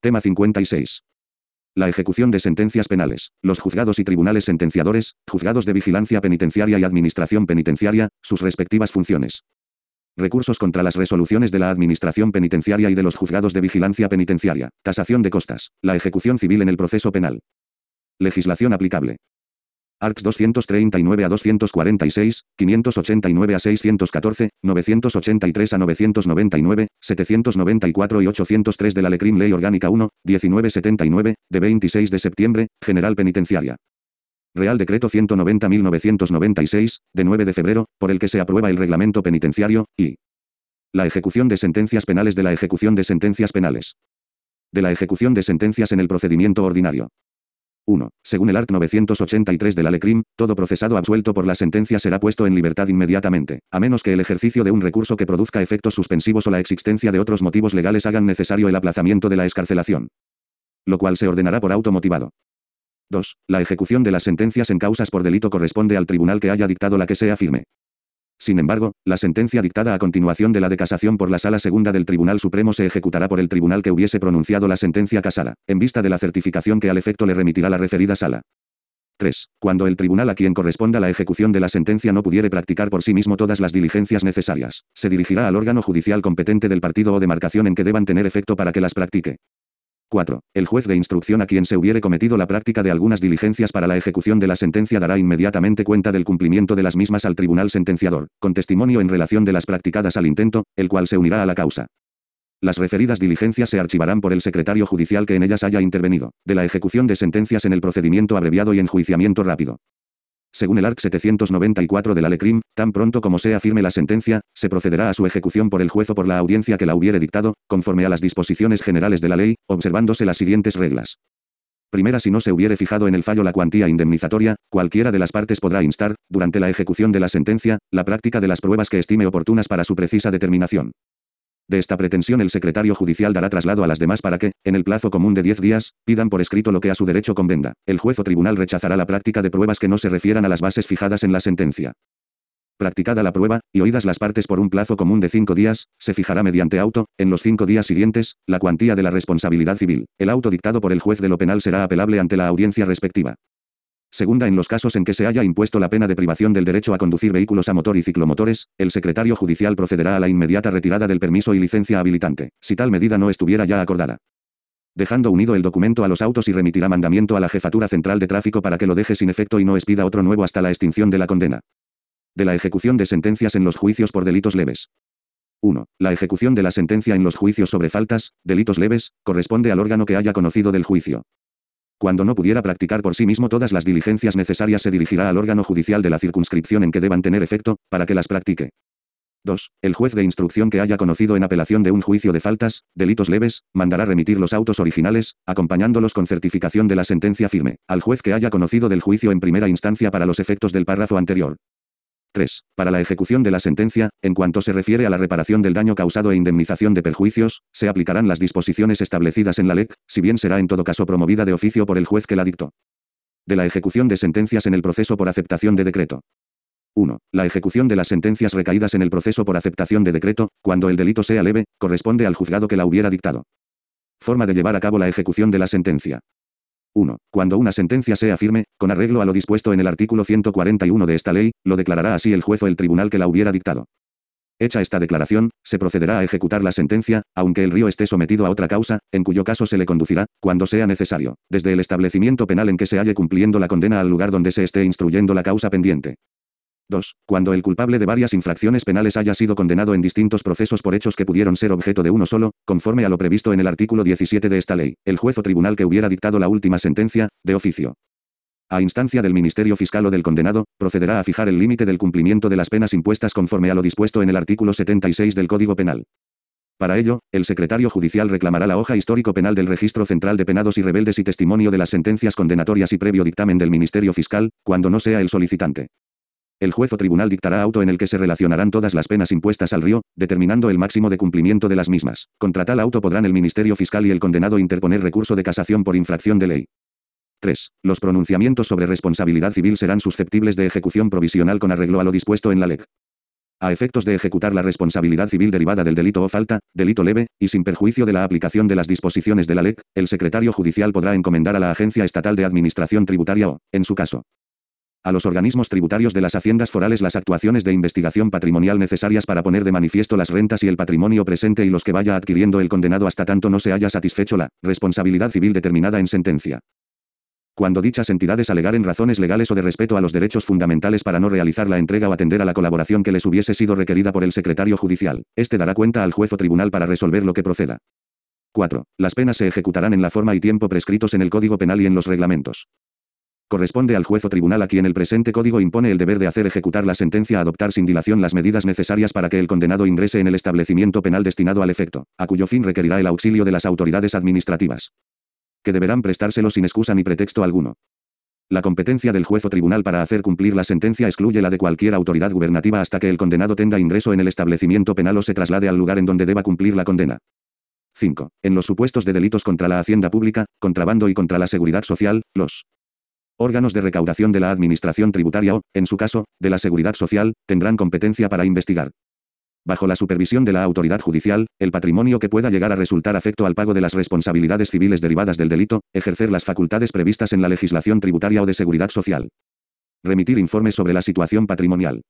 Tema 56. La ejecución de sentencias penales. Los juzgados y tribunales sentenciadores, juzgados de vigilancia penitenciaria y administración penitenciaria, sus respectivas funciones. Recursos contra las resoluciones de la Administración Penitenciaria y de los juzgados de vigilancia penitenciaria. Tasación de costas. La ejecución civil en el proceso penal. Legislación aplicable. ARCS 239 a 246, 589 a 614, 983 a 999, 794 y 803 de la Lecrim Ley Orgánica 1, 1979, de 26 de septiembre, General Penitenciaria. Real Decreto 190.996, de 9 de febrero, por el que se aprueba el reglamento penitenciario, y la ejecución de sentencias penales de la ejecución de sentencias penales. De la ejecución de sentencias en el procedimiento ordinario. 1. Según el art. 983 de la LECRIM, todo procesado absuelto por la sentencia será puesto en libertad inmediatamente, a menos que el ejercicio de un recurso que produzca efectos suspensivos o la existencia de otros motivos legales hagan necesario el aplazamiento de la escarcelación. Lo cual se ordenará por auto motivado. 2. La ejecución de las sentencias en causas por delito corresponde al tribunal que haya dictado la que sea firme. Sin embargo, la sentencia dictada a continuación de la de casación por la Sala Segunda del Tribunal Supremo se ejecutará por el tribunal que hubiese pronunciado la sentencia casada, en vista de la certificación que al efecto le remitirá la referida Sala. 3. Cuando el tribunal a quien corresponda la ejecución de la sentencia no pudiere practicar por sí mismo todas las diligencias necesarias, se dirigirá al órgano judicial competente del partido o demarcación en que deban tener efecto para que las practique. 4. El juez de instrucción a quien se hubiere cometido la práctica de algunas diligencias para la ejecución de la sentencia dará inmediatamente cuenta del cumplimiento de las mismas al tribunal sentenciador, con testimonio en relación de las practicadas al intento, el cual se unirá a la causa. Las referidas diligencias se archivarán por el secretario judicial que en ellas haya intervenido, de la ejecución de sentencias en el procedimiento abreviado y enjuiciamiento rápido. Según el ARC 794 de la LECRIM, tan pronto como sea firme la sentencia, se procederá a su ejecución por el juez o por la audiencia que la hubiere dictado, conforme a las disposiciones generales de la ley, observándose las siguientes reglas. Primera, si no se hubiere fijado en el fallo la cuantía indemnizatoria, cualquiera de las partes podrá instar, durante la ejecución de la sentencia, la práctica de las pruebas que estime oportunas para su precisa determinación. De esta pretensión el secretario judicial dará traslado a las demás para que, en el plazo común de 10 días, pidan por escrito lo que a su derecho convenga. El juez o tribunal rechazará la práctica de pruebas que no se refieran a las bases fijadas en la sentencia. Practicada la prueba, y oídas las partes por un plazo común de cinco días, se fijará mediante auto, en los cinco días siguientes, la cuantía de la responsabilidad civil. El auto dictado por el juez de lo penal será apelable ante la audiencia respectiva. Segunda, en los casos en que se haya impuesto la pena de privación del derecho a conducir vehículos a motor y ciclomotores, el secretario judicial procederá a la inmediata retirada del permiso y licencia habilitante, si tal medida no estuviera ya acordada. Dejando unido el documento a los autos y remitirá mandamiento a la Jefatura Central de Tráfico para que lo deje sin efecto y no expida otro nuevo hasta la extinción de la condena. De la ejecución de sentencias en los juicios por delitos leves. 1. La ejecución de la sentencia en los juicios sobre faltas, delitos leves, corresponde al órgano que haya conocido del juicio. Cuando no pudiera practicar por sí mismo todas las diligencias necesarias se dirigirá al órgano judicial de la circunscripción en que deban tener efecto, para que las practique. 2. El juez de instrucción que haya conocido en apelación de un juicio de faltas, delitos leves, mandará remitir los autos originales, acompañándolos con certificación de la sentencia firme, al juez que haya conocido del juicio en primera instancia para los efectos del párrafo anterior. 3. Para la ejecución de la sentencia, en cuanto se refiere a la reparación del daño causado e indemnización de perjuicios, se aplicarán las disposiciones establecidas en la LEC, si bien será en todo caso promovida de oficio por el juez que la dictó. De la ejecución de sentencias en el proceso por aceptación de decreto. 1. La ejecución de las sentencias recaídas en el proceso por aceptación de decreto, cuando el delito sea leve, corresponde al juzgado que la hubiera dictado. Forma de llevar a cabo la ejecución de la sentencia. 1. Cuando una sentencia sea firme, con arreglo a lo dispuesto en el artículo 141 de esta ley, lo declarará así el juez o el tribunal que la hubiera dictado. Hecha esta declaración, se procederá a ejecutar la sentencia, aunque el río esté sometido a otra causa, en cuyo caso se le conducirá, cuando sea necesario, desde el establecimiento penal en que se halle cumpliendo la condena al lugar donde se esté instruyendo la causa pendiente. 2. Cuando el culpable de varias infracciones penales haya sido condenado en distintos procesos por hechos que pudieron ser objeto de uno solo, conforme a lo previsto en el artículo 17 de esta ley, el juez o tribunal que hubiera dictado la última sentencia, de oficio. A instancia del Ministerio Fiscal o del condenado, procederá a fijar el límite del cumplimiento de las penas impuestas conforme a lo dispuesto en el artículo 76 del Código Penal. Para ello, el secretario judicial reclamará la hoja histórico penal del Registro Central de Penados y Rebeldes y testimonio de las sentencias condenatorias y previo dictamen del Ministerio Fiscal, cuando no sea el solicitante. El juez o tribunal dictará auto en el que se relacionarán todas las penas impuestas al río, determinando el máximo de cumplimiento de las mismas. Contra tal auto podrán el Ministerio Fiscal y el condenado interponer recurso de casación por infracción de ley. 3. Los pronunciamientos sobre responsabilidad civil serán susceptibles de ejecución provisional con arreglo a lo dispuesto en la ley. A efectos de ejecutar la responsabilidad civil derivada del delito o falta, delito leve, y sin perjuicio de la aplicación de las disposiciones de la LEC, el secretario judicial podrá encomendar a la Agencia Estatal de Administración Tributaria o, en su caso, a los organismos tributarios de las haciendas forales las actuaciones de investigación patrimonial necesarias para poner de manifiesto las rentas y el patrimonio presente y los que vaya adquiriendo el condenado hasta tanto no se haya satisfecho la responsabilidad civil determinada en sentencia cuando dichas entidades alegaren razones legales o de respeto a los derechos fundamentales para no realizar la entrega o atender a la colaboración que les hubiese sido requerida por el secretario judicial, este dará cuenta al juez o tribunal para resolver lo que proceda. 4. Las penas se ejecutarán en la forma y tiempo prescritos en el Código Penal y en los reglamentos. Corresponde al juez o tribunal a quien el presente código impone el deber de hacer ejecutar la sentencia adoptar sin dilación las medidas necesarias para que el condenado ingrese en el establecimiento penal destinado al efecto, a cuyo fin requerirá el auxilio de las autoridades administrativas que deberán prestárselo sin excusa ni pretexto alguno. La competencia del juez o tribunal para hacer cumplir la sentencia excluye la de cualquier autoridad gubernativa hasta que el condenado tenga ingreso en el establecimiento penal o se traslade al lugar en donde deba cumplir la condena. 5. En los supuestos de delitos contra la hacienda pública, contrabando y contra la seguridad social, los órganos de recaudación de la Administración tributaria o, en su caso, de la Seguridad Social, tendrán competencia para investigar, bajo la supervisión de la autoridad judicial, el patrimonio que pueda llegar a resultar afecto al pago de las responsabilidades civiles derivadas del delito, ejercer las facultades previstas en la legislación tributaria o de seguridad social. Remitir informes sobre la situación patrimonial.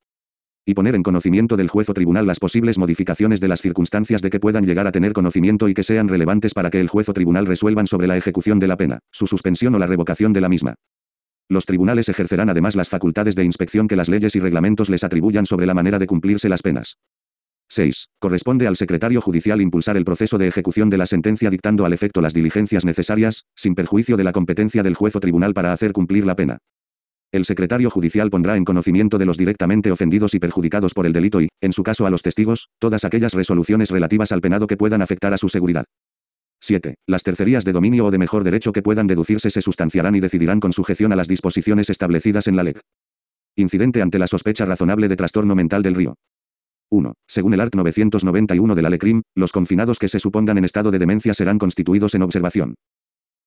Y poner en conocimiento del juez o tribunal las posibles modificaciones de las circunstancias de que puedan llegar a tener conocimiento y que sean relevantes para que el juez o tribunal resuelvan sobre la ejecución de la pena, su suspensión o la revocación de la misma. Los tribunales ejercerán además las facultades de inspección que las leyes y reglamentos les atribuyan sobre la manera de cumplirse las penas. 6. Corresponde al secretario judicial impulsar el proceso de ejecución de la sentencia dictando al efecto las diligencias necesarias, sin perjuicio de la competencia del juez o tribunal para hacer cumplir la pena. El secretario judicial pondrá en conocimiento de los directamente ofendidos y perjudicados por el delito y, en su caso a los testigos, todas aquellas resoluciones relativas al penado que puedan afectar a su seguridad. 7. Las tercerías de dominio o de mejor derecho que puedan deducirse se sustanciarán y decidirán con sujeción a las disposiciones establecidas en la ley. Incidente ante la sospecha razonable de trastorno mental del río. 1. Según el art. 991 de la LECRIM, los confinados que se supongan en estado de demencia serán constituidos en observación.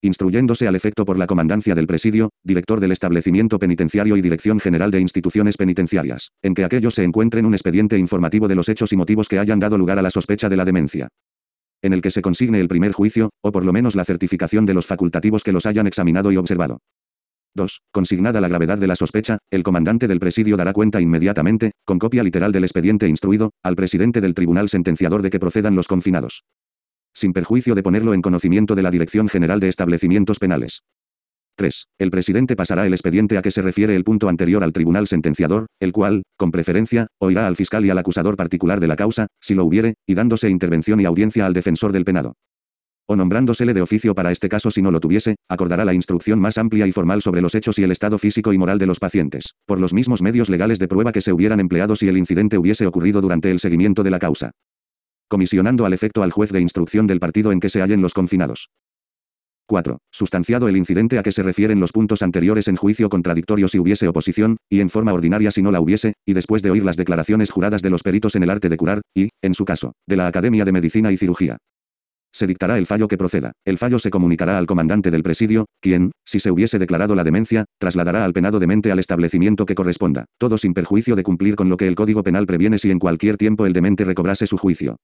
Instruyéndose al efecto por la comandancia del presidio, director del establecimiento penitenciario y dirección general de instituciones penitenciarias, en que aquellos se encuentren un expediente informativo de los hechos y motivos que hayan dado lugar a la sospecha de la demencia. En el que se consigne el primer juicio, o por lo menos la certificación de los facultativos que los hayan examinado y observado. 2. Consignada la gravedad de la sospecha, el comandante del presidio dará cuenta inmediatamente, con copia literal del expediente instruido, al presidente del tribunal sentenciador de que procedan los confinados. Sin perjuicio de ponerlo en conocimiento de la Dirección General de Establecimientos Penales. 3. El presidente pasará el expediente a que se refiere el punto anterior al tribunal sentenciador, el cual, con preferencia, oirá al fiscal y al acusador particular de la causa, si lo hubiere, y dándose intervención y audiencia al defensor del penado o nombrándosele de oficio para este caso si no lo tuviese, acordará la instrucción más amplia y formal sobre los hechos y el estado físico y moral de los pacientes, por los mismos medios legales de prueba que se hubieran empleado si el incidente hubiese ocurrido durante el seguimiento de la causa. Comisionando al efecto al juez de instrucción del partido en que se hallen los confinados. 4. Sustanciado el incidente a que se refieren los puntos anteriores en juicio contradictorio si hubiese oposición, y en forma ordinaria si no la hubiese, y después de oír las declaraciones juradas de los peritos en el arte de curar, y, en su caso, de la Academia de Medicina y Cirugía. Se dictará el fallo que proceda. El fallo se comunicará al comandante del presidio, quien, si se hubiese declarado la demencia, trasladará al penado demente al establecimiento que corresponda, todo sin perjuicio de cumplir con lo que el Código Penal previene si en cualquier tiempo el demente recobrase su juicio.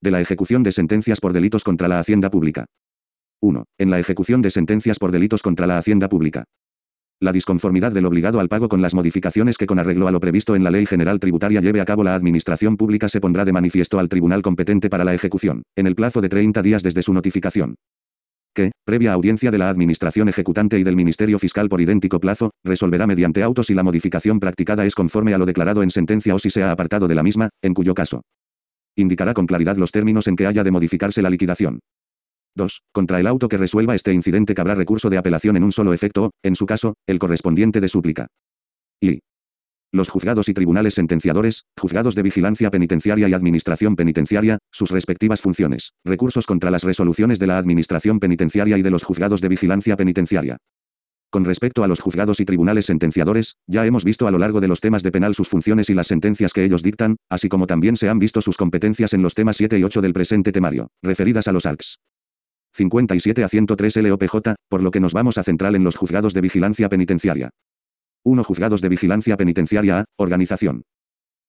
De la ejecución de sentencias por delitos contra la hacienda pública. 1. En la ejecución de sentencias por delitos contra la hacienda pública la disconformidad del obligado al pago con las modificaciones que con arreglo a lo previsto en la Ley General Tributaria lleve a cabo la Administración Pública se pondrá de manifiesto al tribunal competente para la ejecución, en el plazo de 30 días desde su notificación. Que, previa audiencia de la Administración Ejecutante y del Ministerio Fiscal por idéntico plazo, resolverá mediante autos si la modificación practicada es conforme a lo declarado en sentencia o si se ha apartado de la misma, en cuyo caso. Indicará con claridad los términos en que haya de modificarse la liquidación. 2. Contra el auto que resuelva este incidente cabrá recurso de apelación en un solo efecto, en su caso, el correspondiente de súplica. Y. Los juzgados y tribunales sentenciadores, juzgados de vigilancia penitenciaria y administración penitenciaria, sus respectivas funciones, recursos contra las resoluciones de la administración penitenciaria y de los juzgados de vigilancia penitenciaria. Con respecto a los juzgados y tribunales sentenciadores, ya hemos visto a lo largo de los temas de penal sus funciones y las sentencias que ellos dictan, así como también se han visto sus competencias en los temas 7 y 8 del presente temario, referidas a los ARCs. 57 a 103 LOPJ, por lo que nos vamos a centrar en los juzgados de vigilancia penitenciaria. 1. Juzgados de vigilancia penitenciaria A. Organización.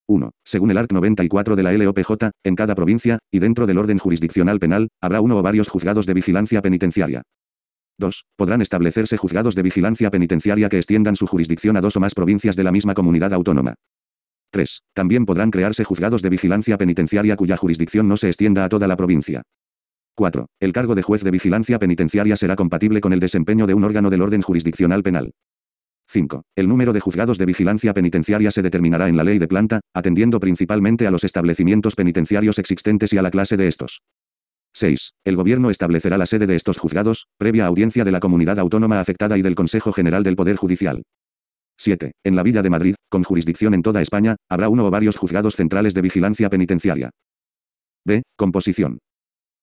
1. Según el art. 94 de la LOPJ, en cada provincia, y dentro del orden jurisdiccional penal, habrá uno o varios juzgados de vigilancia penitenciaria. 2. Podrán establecerse juzgados de vigilancia penitenciaria que extiendan su jurisdicción a dos o más provincias de la misma comunidad autónoma. 3. También podrán crearse juzgados de vigilancia penitenciaria cuya jurisdicción no se extienda a toda la provincia. 4. El cargo de juez de vigilancia penitenciaria será compatible con el desempeño de un órgano del orden jurisdiccional penal. 5. El número de juzgados de vigilancia penitenciaria se determinará en la ley de planta, atendiendo principalmente a los establecimientos penitenciarios existentes y a la clase de estos. 6. El Gobierno establecerá la sede de estos juzgados, previa audiencia de la comunidad autónoma afectada y del Consejo General del Poder Judicial. 7. En la Villa de Madrid, con jurisdicción en toda España, habrá uno o varios juzgados centrales de vigilancia penitenciaria. B. Composición.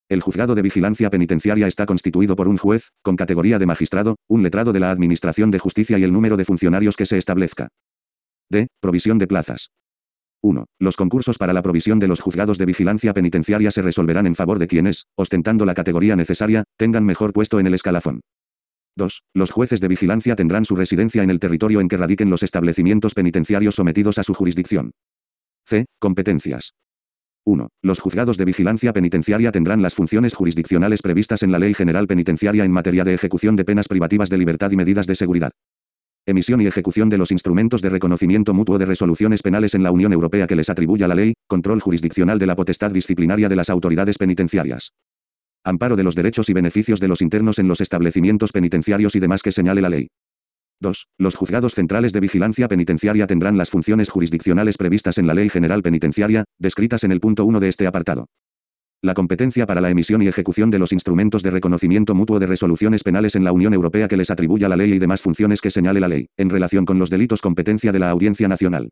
El juzgado de vigilancia penitenciaria está constituido por un juez, con categoría de magistrado, un letrado de la Administración de Justicia y el número de funcionarios que se establezca. D. Provisión de plazas. 1. Los concursos para la provisión de los juzgados de vigilancia penitenciaria se resolverán en favor de quienes, ostentando la categoría necesaria, tengan mejor puesto en el escalafón. 2. Los jueces de vigilancia tendrán su residencia en el territorio en que radiquen los establecimientos penitenciarios sometidos a su jurisdicción. C. Competencias. 1. Los juzgados de vigilancia penitenciaria tendrán las funciones jurisdiccionales previstas en la Ley General Penitenciaria en materia de ejecución de penas privativas de libertad y medidas de seguridad. Emisión y ejecución de los instrumentos de reconocimiento mutuo de resoluciones penales en la Unión Europea que les atribuya la ley, control jurisdiccional de la potestad disciplinaria de las autoridades penitenciarias. Amparo de los derechos y beneficios de los internos en los establecimientos penitenciarios y demás que señale la ley. 2. Los juzgados centrales de vigilancia penitenciaria tendrán las funciones jurisdiccionales previstas en la Ley General Penitenciaria, descritas en el punto 1 de este apartado. La competencia para la emisión y ejecución de los instrumentos de reconocimiento mutuo de resoluciones penales en la Unión Europea que les atribuya la ley y demás funciones que señale la ley, en relación con los delitos competencia de la Audiencia Nacional.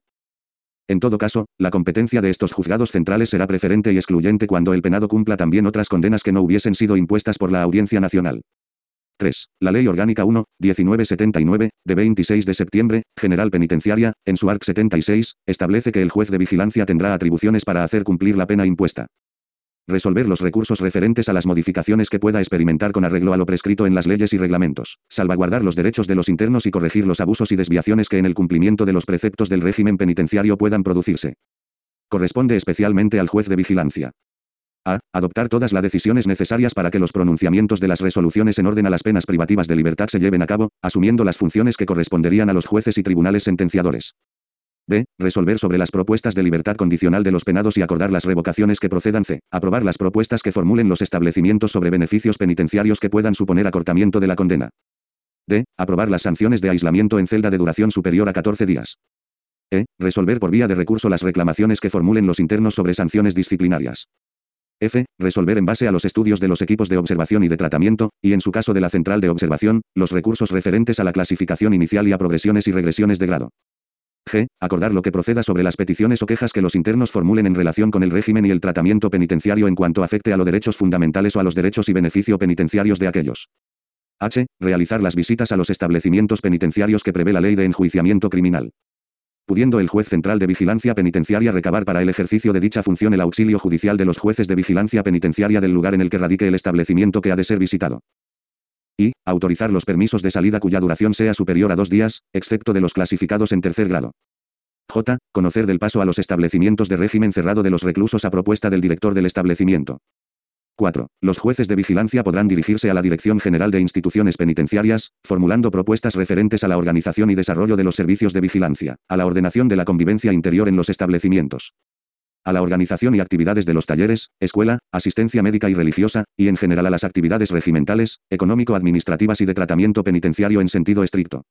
En todo caso, la competencia de estos juzgados centrales será preferente y excluyente cuando el penado cumpla también otras condenas que no hubiesen sido impuestas por la Audiencia Nacional. 3. La Ley Orgánica 1, 1979, de 26 de septiembre, General Penitenciaria, en su ARC 76, establece que el juez de vigilancia tendrá atribuciones para hacer cumplir la pena impuesta. Resolver los recursos referentes a las modificaciones que pueda experimentar con arreglo a lo prescrito en las leyes y reglamentos. Salvaguardar los derechos de los internos y corregir los abusos y desviaciones que en el cumplimiento de los preceptos del régimen penitenciario puedan producirse. Corresponde especialmente al juez de vigilancia. A. Adoptar todas las decisiones necesarias para que los pronunciamientos de las resoluciones en orden a las penas privativas de libertad se lleven a cabo, asumiendo las funciones que corresponderían a los jueces y tribunales sentenciadores. B. Resolver sobre las propuestas de libertad condicional de los penados y acordar las revocaciones que procedan. C. Aprobar las propuestas que formulen los establecimientos sobre beneficios penitenciarios que puedan suponer acortamiento de la condena. D. Aprobar las sanciones de aislamiento en celda de duración superior a 14 días. E. Resolver por vía de recurso las reclamaciones que formulen los internos sobre sanciones disciplinarias. F. Resolver en base a los estudios de los equipos de observación y de tratamiento, y en su caso de la central de observación, los recursos referentes a la clasificación inicial y a progresiones y regresiones de grado. G. Acordar lo que proceda sobre las peticiones o quejas que los internos formulen en relación con el régimen y el tratamiento penitenciario en cuanto afecte a los derechos fundamentales o a los derechos y beneficio penitenciarios de aquellos. H. Realizar las visitas a los establecimientos penitenciarios que prevé la ley de enjuiciamiento criminal pudiendo el juez central de vigilancia penitenciaria recabar para el ejercicio de dicha función el auxilio judicial de los jueces de vigilancia penitenciaria del lugar en el que radique el establecimiento que ha de ser visitado. Y, autorizar los permisos de salida cuya duración sea superior a dos días, excepto de los clasificados en tercer grado. J. Conocer del paso a los establecimientos de régimen cerrado de los reclusos a propuesta del director del establecimiento. 4. Los jueces de vigilancia podrán dirigirse a la Dirección General de Instituciones Penitenciarias, formulando propuestas referentes a la organización y desarrollo de los servicios de vigilancia, a la ordenación de la convivencia interior en los establecimientos, a la organización y actividades de los talleres, escuela, asistencia médica y religiosa, y en general a las actividades regimentales, económico-administrativas y de tratamiento penitenciario en sentido estricto.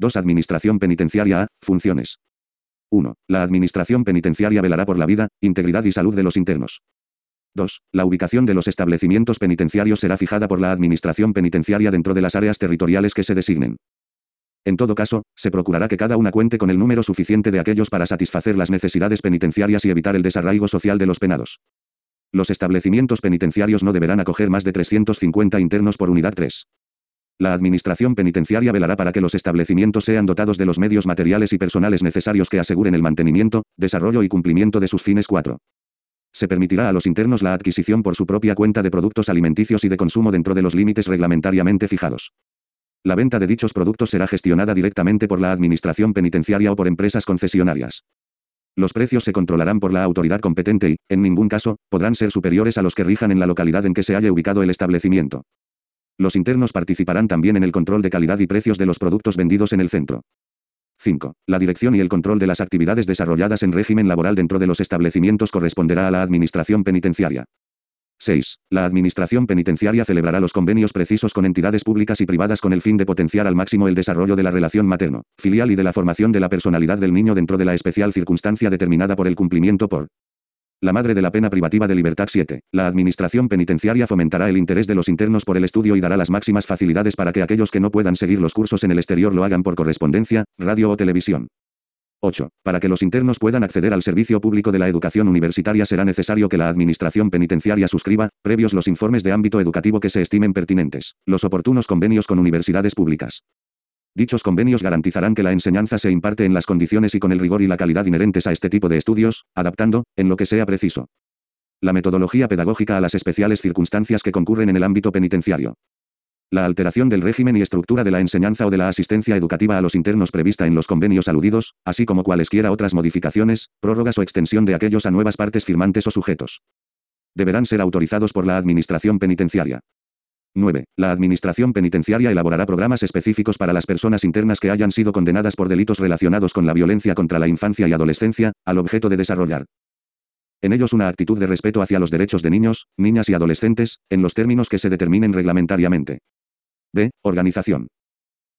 2. Administración penitenciaria A. Funciones. 1. La Administración penitenciaria velará por la vida, integridad y salud de los internos. 2. La ubicación de los establecimientos penitenciarios será fijada por la Administración penitenciaria dentro de las áreas territoriales que se designen. En todo caso, se procurará que cada una cuente con el número suficiente de aquellos para satisfacer las necesidades penitenciarias y evitar el desarraigo social de los penados. Los establecimientos penitenciarios no deberán acoger más de 350 internos por unidad 3. La Administración penitenciaria velará para que los establecimientos sean dotados de los medios materiales y personales necesarios que aseguren el mantenimiento, desarrollo y cumplimiento de sus fines 4. Se permitirá a los internos la adquisición por su propia cuenta de productos alimenticios y de consumo dentro de los límites reglamentariamente fijados. La venta de dichos productos será gestionada directamente por la Administración Penitenciaria o por empresas concesionarias. Los precios se controlarán por la autoridad competente y, en ningún caso, podrán ser superiores a los que rijan en la localidad en que se haya ubicado el establecimiento. Los internos participarán también en el control de calidad y precios de los productos vendidos en el centro. 5. La dirección y el control de las actividades desarrolladas en régimen laboral dentro de los establecimientos corresponderá a la Administración Penitenciaria. 6. La Administración Penitenciaria celebrará los convenios precisos con entidades públicas y privadas con el fin de potenciar al máximo el desarrollo de la relación materno, filial y de la formación de la personalidad del niño dentro de la especial circunstancia determinada por el cumplimiento por la madre de la pena privativa de libertad 7. La Administración Penitenciaria fomentará el interés de los internos por el estudio y dará las máximas facilidades para que aquellos que no puedan seguir los cursos en el exterior lo hagan por correspondencia, radio o televisión. 8. Para que los internos puedan acceder al servicio público de la educación universitaria será necesario que la Administración Penitenciaria suscriba, previos los informes de ámbito educativo que se estimen pertinentes, los oportunos convenios con universidades públicas. Dichos convenios garantizarán que la enseñanza se imparte en las condiciones y con el rigor y la calidad inherentes a este tipo de estudios, adaptando, en lo que sea preciso, la metodología pedagógica a las especiales circunstancias que concurren en el ámbito penitenciario. La alteración del régimen y estructura de la enseñanza o de la asistencia educativa a los internos prevista en los convenios aludidos, así como cualesquiera otras modificaciones, prórrogas o extensión de aquellos a nuevas partes firmantes o sujetos. Deberán ser autorizados por la Administración Penitenciaria. 9. La Administración Penitenciaria elaborará programas específicos para las personas internas que hayan sido condenadas por delitos relacionados con la violencia contra la infancia y adolescencia, al objeto de desarrollar en ellos una actitud de respeto hacia los derechos de niños, niñas y adolescentes, en los términos que se determinen reglamentariamente. B. Organización.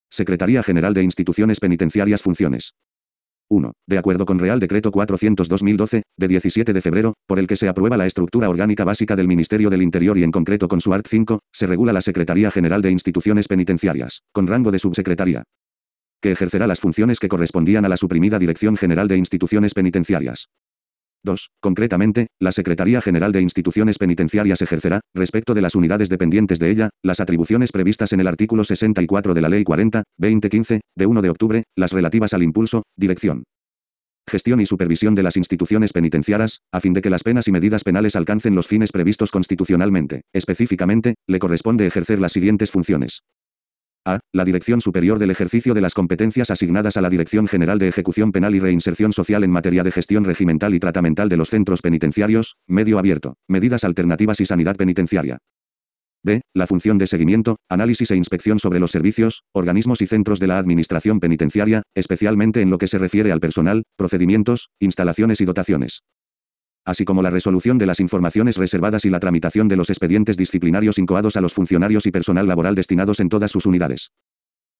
Secretaría General de Instituciones Penitenciarias Funciones. 1. De acuerdo con Real Decreto 400-2012, de 17 de febrero, por el que se aprueba la estructura orgánica básica del Ministerio del Interior y en concreto con su art 5, se regula la Secretaría General de Instituciones Penitenciarias, con rango de subsecretaría, que ejercerá las funciones que correspondían a la suprimida Dirección General de Instituciones Penitenciarias. 2. Concretamente, la Secretaría General de Instituciones Penitenciarias ejercerá, respecto de las unidades dependientes de ella, las atribuciones previstas en el artículo 64 de la Ley 40, 2015, de 1 de octubre, las relativas al impulso, dirección, gestión y supervisión de las instituciones penitenciaras, a fin de que las penas y medidas penales alcancen los fines previstos constitucionalmente. Específicamente, le corresponde ejercer las siguientes funciones. A. La Dirección Superior del Ejercicio de las competencias asignadas a la Dirección General de Ejecución Penal y Reinserción Social en materia de gestión regimental y tratamental de los centros penitenciarios, medio abierto, medidas alternativas y sanidad penitenciaria. B. La función de seguimiento, análisis e inspección sobre los servicios, organismos y centros de la Administración Penitenciaria, especialmente en lo que se refiere al personal, procedimientos, instalaciones y dotaciones así como la resolución de las informaciones reservadas y la tramitación de los expedientes disciplinarios incoados a los funcionarios y personal laboral destinados en todas sus unidades.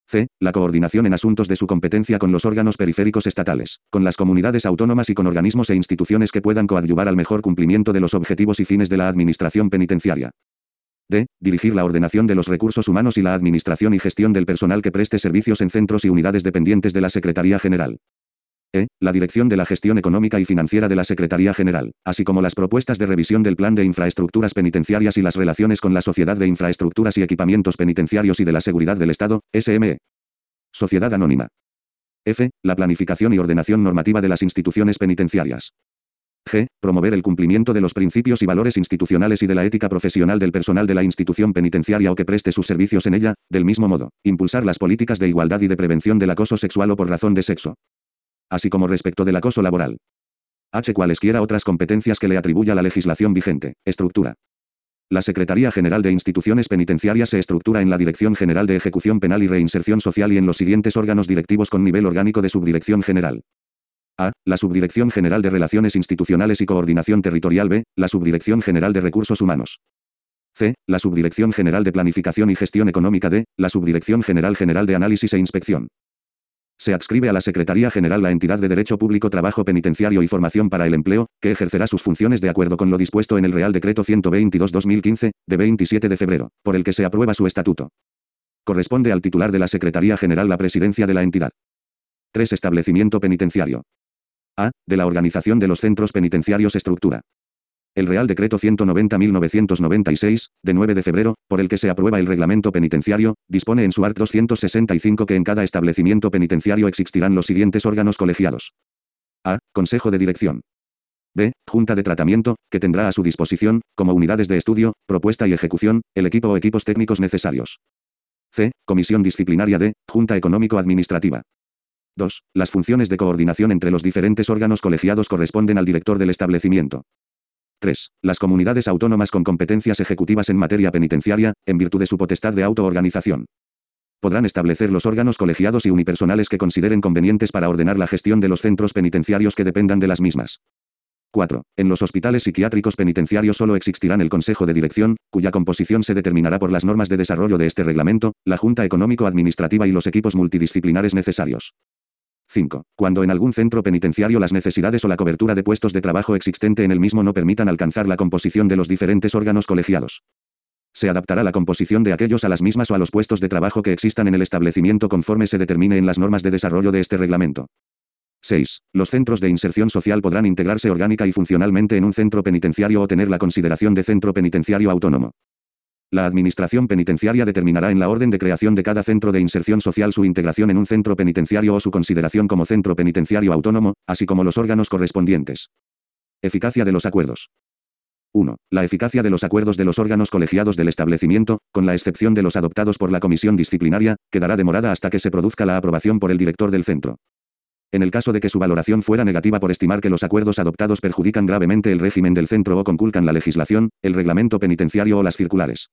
C. La coordinación en asuntos de su competencia con los órganos periféricos estatales, con las comunidades autónomas y con organismos e instituciones que puedan coadyuvar al mejor cumplimiento de los objetivos y fines de la Administración Penitenciaria. D. Dirigir la ordenación de los recursos humanos y la administración y gestión del personal que preste servicios en centros y unidades dependientes de la Secretaría General. E. La dirección de la gestión económica y financiera de la Secretaría General, así como las propuestas de revisión del Plan de Infraestructuras Penitenciarias y las relaciones con la Sociedad de Infraestructuras y Equipamientos Penitenciarios y de la Seguridad del Estado, SME. Sociedad Anónima. F. La planificación y ordenación normativa de las instituciones penitenciarias. G. Promover el cumplimiento de los principios y valores institucionales y de la ética profesional del personal de la institución penitenciaria o que preste sus servicios en ella, del mismo modo, impulsar las políticas de igualdad y de prevención del acoso sexual o por razón de sexo así como respecto del acoso laboral. H. Cualesquiera otras competencias que le atribuya la legislación vigente. Estructura. La Secretaría General de Instituciones Penitenciarias se estructura en la Dirección General de Ejecución Penal y Reinserción Social y en los siguientes órganos directivos con nivel orgánico de Subdirección General. A. La Subdirección General de Relaciones Institucionales y Coordinación Territorial B. La Subdirección General de Recursos Humanos. C. La Subdirección General de Planificación y Gestión Económica D. La Subdirección General General de Análisis e Inspección. Se adscribe a la Secretaría General la entidad de Derecho Público Trabajo Penitenciario y Formación para el Empleo, que ejercerá sus funciones de acuerdo con lo dispuesto en el Real Decreto 122-2015, de 27 de febrero, por el que se aprueba su estatuto. Corresponde al titular de la Secretaría General la presidencia de la entidad. 3. Establecimiento penitenciario. A. De la organización de los centros penitenciarios estructura. El Real Decreto 190.996, de 9 de febrero, por el que se aprueba el reglamento penitenciario, dispone en su art 265 que en cada establecimiento penitenciario existirán los siguientes órganos colegiados. A. Consejo de Dirección. B. Junta de Tratamiento, que tendrá a su disposición, como unidades de estudio, propuesta y ejecución, el equipo o equipos técnicos necesarios. C. Comisión Disciplinaria D. Junta Económico-Administrativa. 2. Las funciones de coordinación entre los diferentes órganos colegiados corresponden al director del establecimiento. 3. Las comunidades autónomas con competencias ejecutivas en materia penitenciaria, en virtud de su potestad de autoorganización. Podrán establecer los órganos colegiados y unipersonales que consideren convenientes para ordenar la gestión de los centros penitenciarios que dependan de las mismas. 4. En los hospitales psiquiátricos penitenciarios solo existirán el Consejo de Dirección, cuya composición se determinará por las normas de desarrollo de este reglamento, la Junta Económico-Administrativa y los equipos multidisciplinares necesarios. 5. Cuando en algún centro penitenciario las necesidades o la cobertura de puestos de trabajo existente en el mismo no permitan alcanzar la composición de los diferentes órganos colegiados. Se adaptará la composición de aquellos a las mismas o a los puestos de trabajo que existan en el establecimiento conforme se determine en las normas de desarrollo de este reglamento. 6. Los centros de inserción social podrán integrarse orgánica y funcionalmente en un centro penitenciario o tener la consideración de centro penitenciario autónomo. La Administración Penitenciaria determinará en la orden de creación de cada centro de inserción social su integración en un centro penitenciario o su consideración como centro penitenciario autónomo, así como los órganos correspondientes. Eficacia de los acuerdos. 1. La eficacia de los acuerdos de los órganos colegiados del establecimiento, con la excepción de los adoptados por la comisión disciplinaria, quedará demorada hasta que se produzca la aprobación por el director del centro. En el caso de que su valoración fuera negativa por estimar que los acuerdos adoptados perjudican gravemente el régimen del centro o conculcan la legislación, el reglamento penitenciario o las circulares.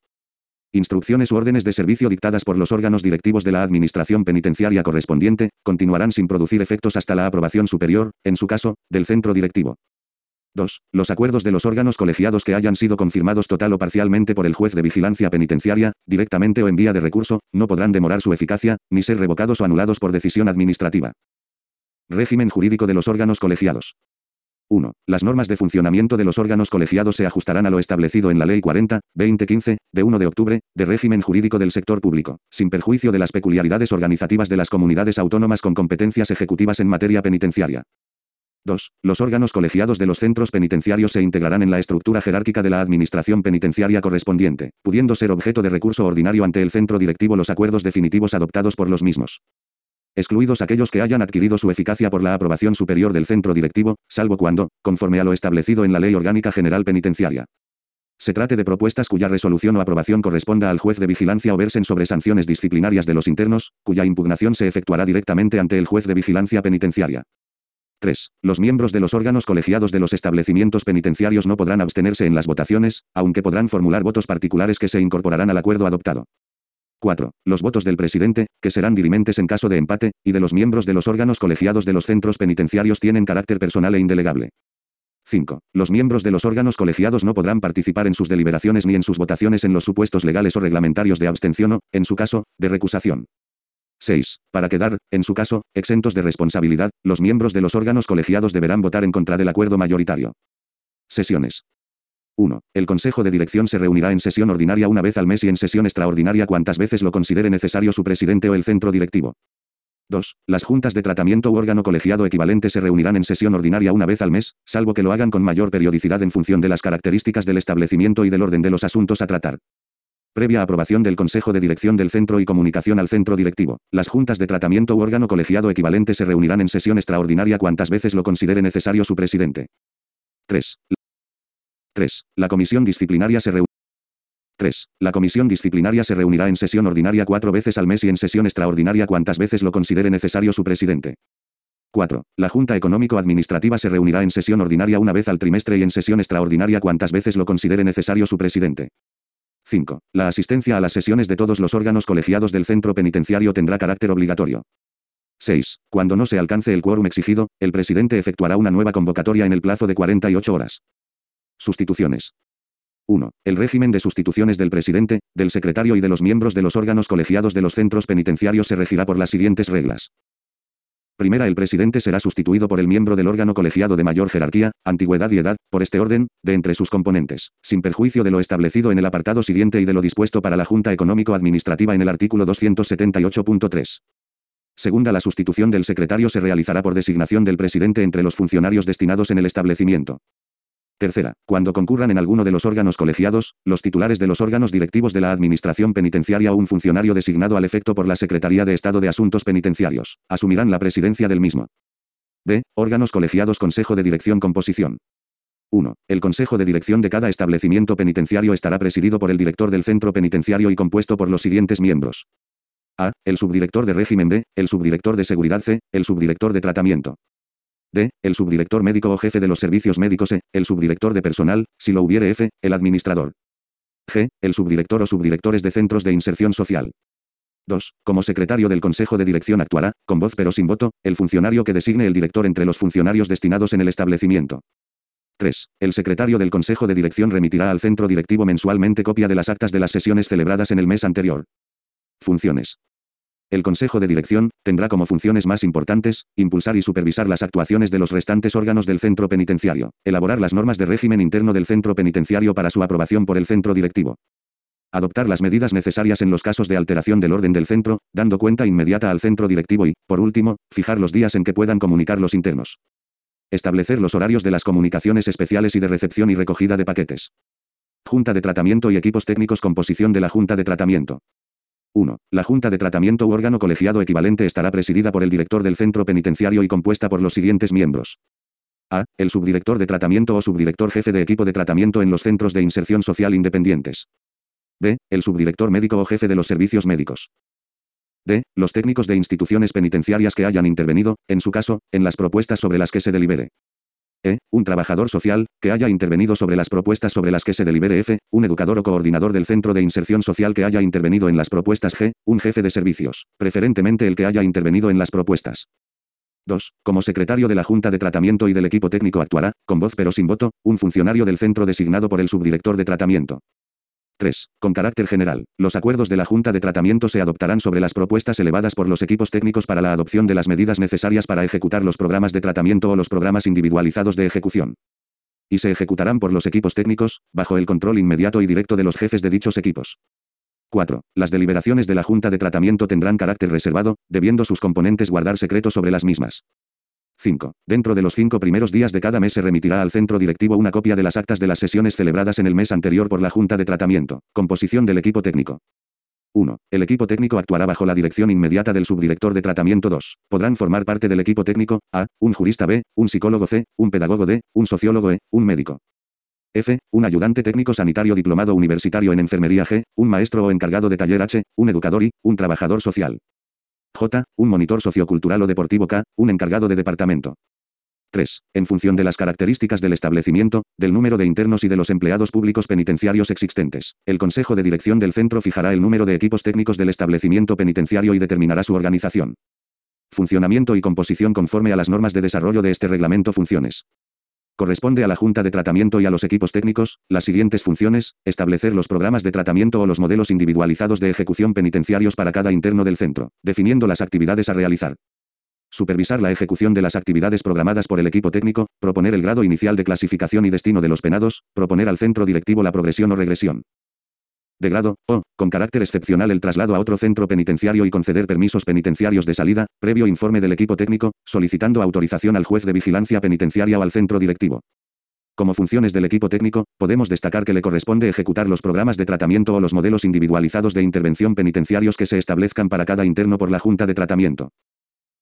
Instrucciones u órdenes de servicio dictadas por los órganos directivos de la Administración Penitenciaria correspondiente, continuarán sin producir efectos hasta la aprobación superior, en su caso, del centro directivo. 2. Los acuerdos de los órganos colegiados que hayan sido confirmados total o parcialmente por el juez de vigilancia penitenciaria, directamente o en vía de recurso, no podrán demorar su eficacia, ni ser revocados o anulados por decisión administrativa. Régimen jurídico de los órganos colegiados. 1. Las normas de funcionamiento de los órganos colegiados se ajustarán a lo establecido en la Ley 40, 2015, de 1 de octubre, de régimen jurídico del sector público, sin perjuicio de las peculiaridades organizativas de las comunidades autónomas con competencias ejecutivas en materia penitenciaria. 2. Los órganos colegiados de los centros penitenciarios se integrarán en la estructura jerárquica de la administración penitenciaria correspondiente, pudiendo ser objeto de recurso ordinario ante el centro directivo los acuerdos definitivos adoptados por los mismos excluidos aquellos que hayan adquirido su eficacia por la aprobación superior del centro directivo, salvo cuando, conforme a lo establecido en la Ley Orgánica General Penitenciaria, se trate de propuestas cuya resolución o aprobación corresponda al juez de vigilancia o versen sobre sanciones disciplinarias de los internos, cuya impugnación se efectuará directamente ante el juez de vigilancia penitenciaria. 3. Los miembros de los órganos colegiados de los establecimientos penitenciarios no podrán abstenerse en las votaciones, aunque podrán formular votos particulares que se incorporarán al acuerdo adoptado. 4. Los votos del presidente, que serán dirimentes en caso de empate, y de los miembros de los órganos colegiados de los centros penitenciarios tienen carácter personal e indelegable. 5. Los miembros de los órganos colegiados no podrán participar en sus deliberaciones ni en sus votaciones en los supuestos legales o reglamentarios de abstención o, en su caso, de recusación. 6. Para quedar, en su caso, exentos de responsabilidad, los miembros de los órganos colegiados deberán votar en contra del acuerdo mayoritario. Sesiones. 1. El Consejo de Dirección se reunirá en sesión ordinaria una vez al mes y en sesión extraordinaria cuantas veces lo considere necesario su presidente o el centro directivo. 2. Las juntas de tratamiento u órgano colegiado equivalente se reunirán en sesión ordinaria una vez al mes, salvo que lo hagan con mayor periodicidad en función de las características del establecimiento y del orden de los asuntos a tratar. Previa aprobación del Consejo de Dirección del Centro y comunicación al Centro Directivo, las juntas de tratamiento u órgano colegiado equivalente se reunirán en sesión extraordinaria cuantas veces lo considere necesario su presidente. 3. 3. La comisión disciplinaria se reunirá. 3. La comisión disciplinaria se reunirá en sesión ordinaria cuatro veces al mes y en sesión extraordinaria cuantas veces lo considere necesario su presidente. 4. La Junta Económico-Administrativa se reunirá en sesión ordinaria una vez al trimestre y en sesión extraordinaria cuantas veces lo considere necesario su presidente. 5. La asistencia a las sesiones de todos los órganos colegiados del centro penitenciario tendrá carácter obligatorio. 6. Cuando no se alcance el quórum exigido, el presidente efectuará una nueva convocatoria en el plazo de 48 horas. Sustituciones. 1. El régimen de sustituciones del presidente, del secretario y de los miembros de los órganos colegiados de los centros penitenciarios se regirá por las siguientes reglas. Primera, el presidente será sustituido por el miembro del órgano colegiado de mayor jerarquía, antigüedad y edad, por este orden, de entre sus componentes, sin perjuicio de lo establecido en el apartado siguiente y de lo dispuesto para la Junta Económico-Administrativa en el artículo 278.3. Segunda, la sustitución del secretario se realizará por designación del presidente entre los funcionarios destinados en el establecimiento. Tercera, cuando concurran en alguno de los órganos colegiados, los titulares de los órganos directivos de la Administración Penitenciaria o un funcionario designado al efecto por la Secretaría de Estado de Asuntos Penitenciarios, asumirán la presidencia del mismo. D. Órganos colegiados Consejo de Dirección Composición. 1. El Consejo de Dirección de cada establecimiento penitenciario estará presidido por el director del centro penitenciario y compuesto por los siguientes miembros. A. El subdirector de régimen B. El subdirector de seguridad C. El subdirector de tratamiento. D. El subdirector médico o jefe de los servicios médicos E. El subdirector de personal, si lo hubiere F. El administrador. G. El subdirector o subdirectores de centros de inserción social. 2. Como secretario del Consejo de Dirección actuará, con voz pero sin voto, el funcionario que designe el director entre los funcionarios destinados en el establecimiento. 3. El secretario del Consejo de Dirección remitirá al centro directivo mensualmente copia de las actas de las sesiones celebradas en el mes anterior. Funciones. El Consejo de Dirección tendrá como funciones más importantes, impulsar y supervisar las actuaciones de los restantes órganos del centro penitenciario, elaborar las normas de régimen interno del centro penitenciario para su aprobación por el centro directivo, Adoptar las medidas necesarias en los casos de alteración del orden del centro, dando cuenta inmediata al centro directivo y, por último, fijar los días en que puedan comunicar los internos. Establecer los horarios de las comunicaciones especiales y de recepción y recogida de paquetes. Junta de Tratamiento y equipos técnicos Composición de la Junta de Tratamiento. 1. La Junta de Tratamiento u órgano colegiado equivalente estará presidida por el director del centro penitenciario y compuesta por los siguientes miembros. A. El subdirector de tratamiento o subdirector jefe de equipo de tratamiento en los centros de inserción social independientes. B. El subdirector médico o jefe de los servicios médicos. D. Los técnicos de instituciones penitenciarias que hayan intervenido, en su caso, en las propuestas sobre las que se delibere. E. Un trabajador social, que haya intervenido sobre las propuestas sobre las que se delibere F. Un educador o coordinador del centro de inserción social que haya intervenido en las propuestas G. Un jefe de servicios, preferentemente el que haya intervenido en las propuestas. 2. Como secretario de la Junta de Tratamiento y del equipo técnico actuará, con voz pero sin voto, un funcionario del centro designado por el subdirector de tratamiento. 3. Con carácter general, los acuerdos de la Junta de Tratamiento se adoptarán sobre las propuestas elevadas por los equipos técnicos para la adopción de las medidas necesarias para ejecutar los programas de tratamiento o los programas individualizados de ejecución. Y se ejecutarán por los equipos técnicos, bajo el control inmediato y directo de los jefes de dichos equipos. 4. Las deliberaciones de la Junta de Tratamiento tendrán carácter reservado, debiendo sus componentes guardar secreto sobre las mismas. 5. Dentro de los cinco primeros días de cada mes se remitirá al centro directivo una copia de las actas de las sesiones celebradas en el mes anterior por la Junta de Tratamiento. Composición del equipo técnico. 1. El equipo técnico actuará bajo la dirección inmediata del subdirector de tratamiento 2. Podrán formar parte del equipo técnico A. Un jurista B. Un psicólogo C. Un pedagogo D. Un sociólogo E. Un médico. F. Un ayudante técnico sanitario diplomado universitario en enfermería G. Un maestro o encargado de taller H. Un educador I. Un trabajador social. J. Un monitor sociocultural o deportivo K. Un encargado de departamento. 3. En función de las características del establecimiento, del número de internos y de los empleados públicos penitenciarios existentes, el Consejo de Dirección del Centro fijará el número de equipos técnicos del establecimiento penitenciario y determinará su organización. Funcionamiento y composición conforme a las normas de desarrollo de este reglamento funciones. Corresponde a la Junta de Tratamiento y a los equipos técnicos, las siguientes funciones, establecer los programas de tratamiento o los modelos individualizados de ejecución penitenciarios para cada interno del centro, definiendo las actividades a realizar. Supervisar la ejecución de las actividades programadas por el equipo técnico, proponer el grado inicial de clasificación y destino de los penados, proponer al centro directivo la progresión o regresión de grado, o, con carácter excepcional el traslado a otro centro penitenciario y conceder permisos penitenciarios de salida, previo informe del equipo técnico, solicitando autorización al juez de vigilancia penitenciaria o al centro directivo. Como funciones del equipo técnico, podemos destacar que le corresponde ejecutar los programas de tratamiento o los modelos individualizados de intervención penitenciarios que se establezcan para cada interno por la Junta de Tratamiento.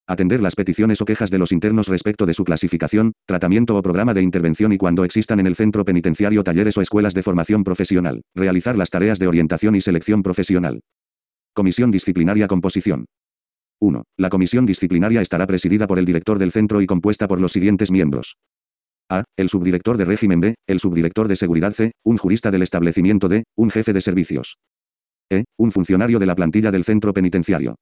Atender las peticiones o quejas de los internos respecto de su clasificación, tratamiento o programa de intervención y cuando existan en el centro penitenciario talleres o escuelas de formación profesional. Realizar las tareas de orientación y selección profesional. Comisión Disciplinaria Composición. 1. La comisión disciplinaria estará presidida por el director del centro y compuesta por los siguientes miembros. A. El subdirector de régimen B, el subdirector de seguridad C, un jurista del establecimiento D, un jefe de servicios. E. Un funcionario de la plantilla del centro penitenciario.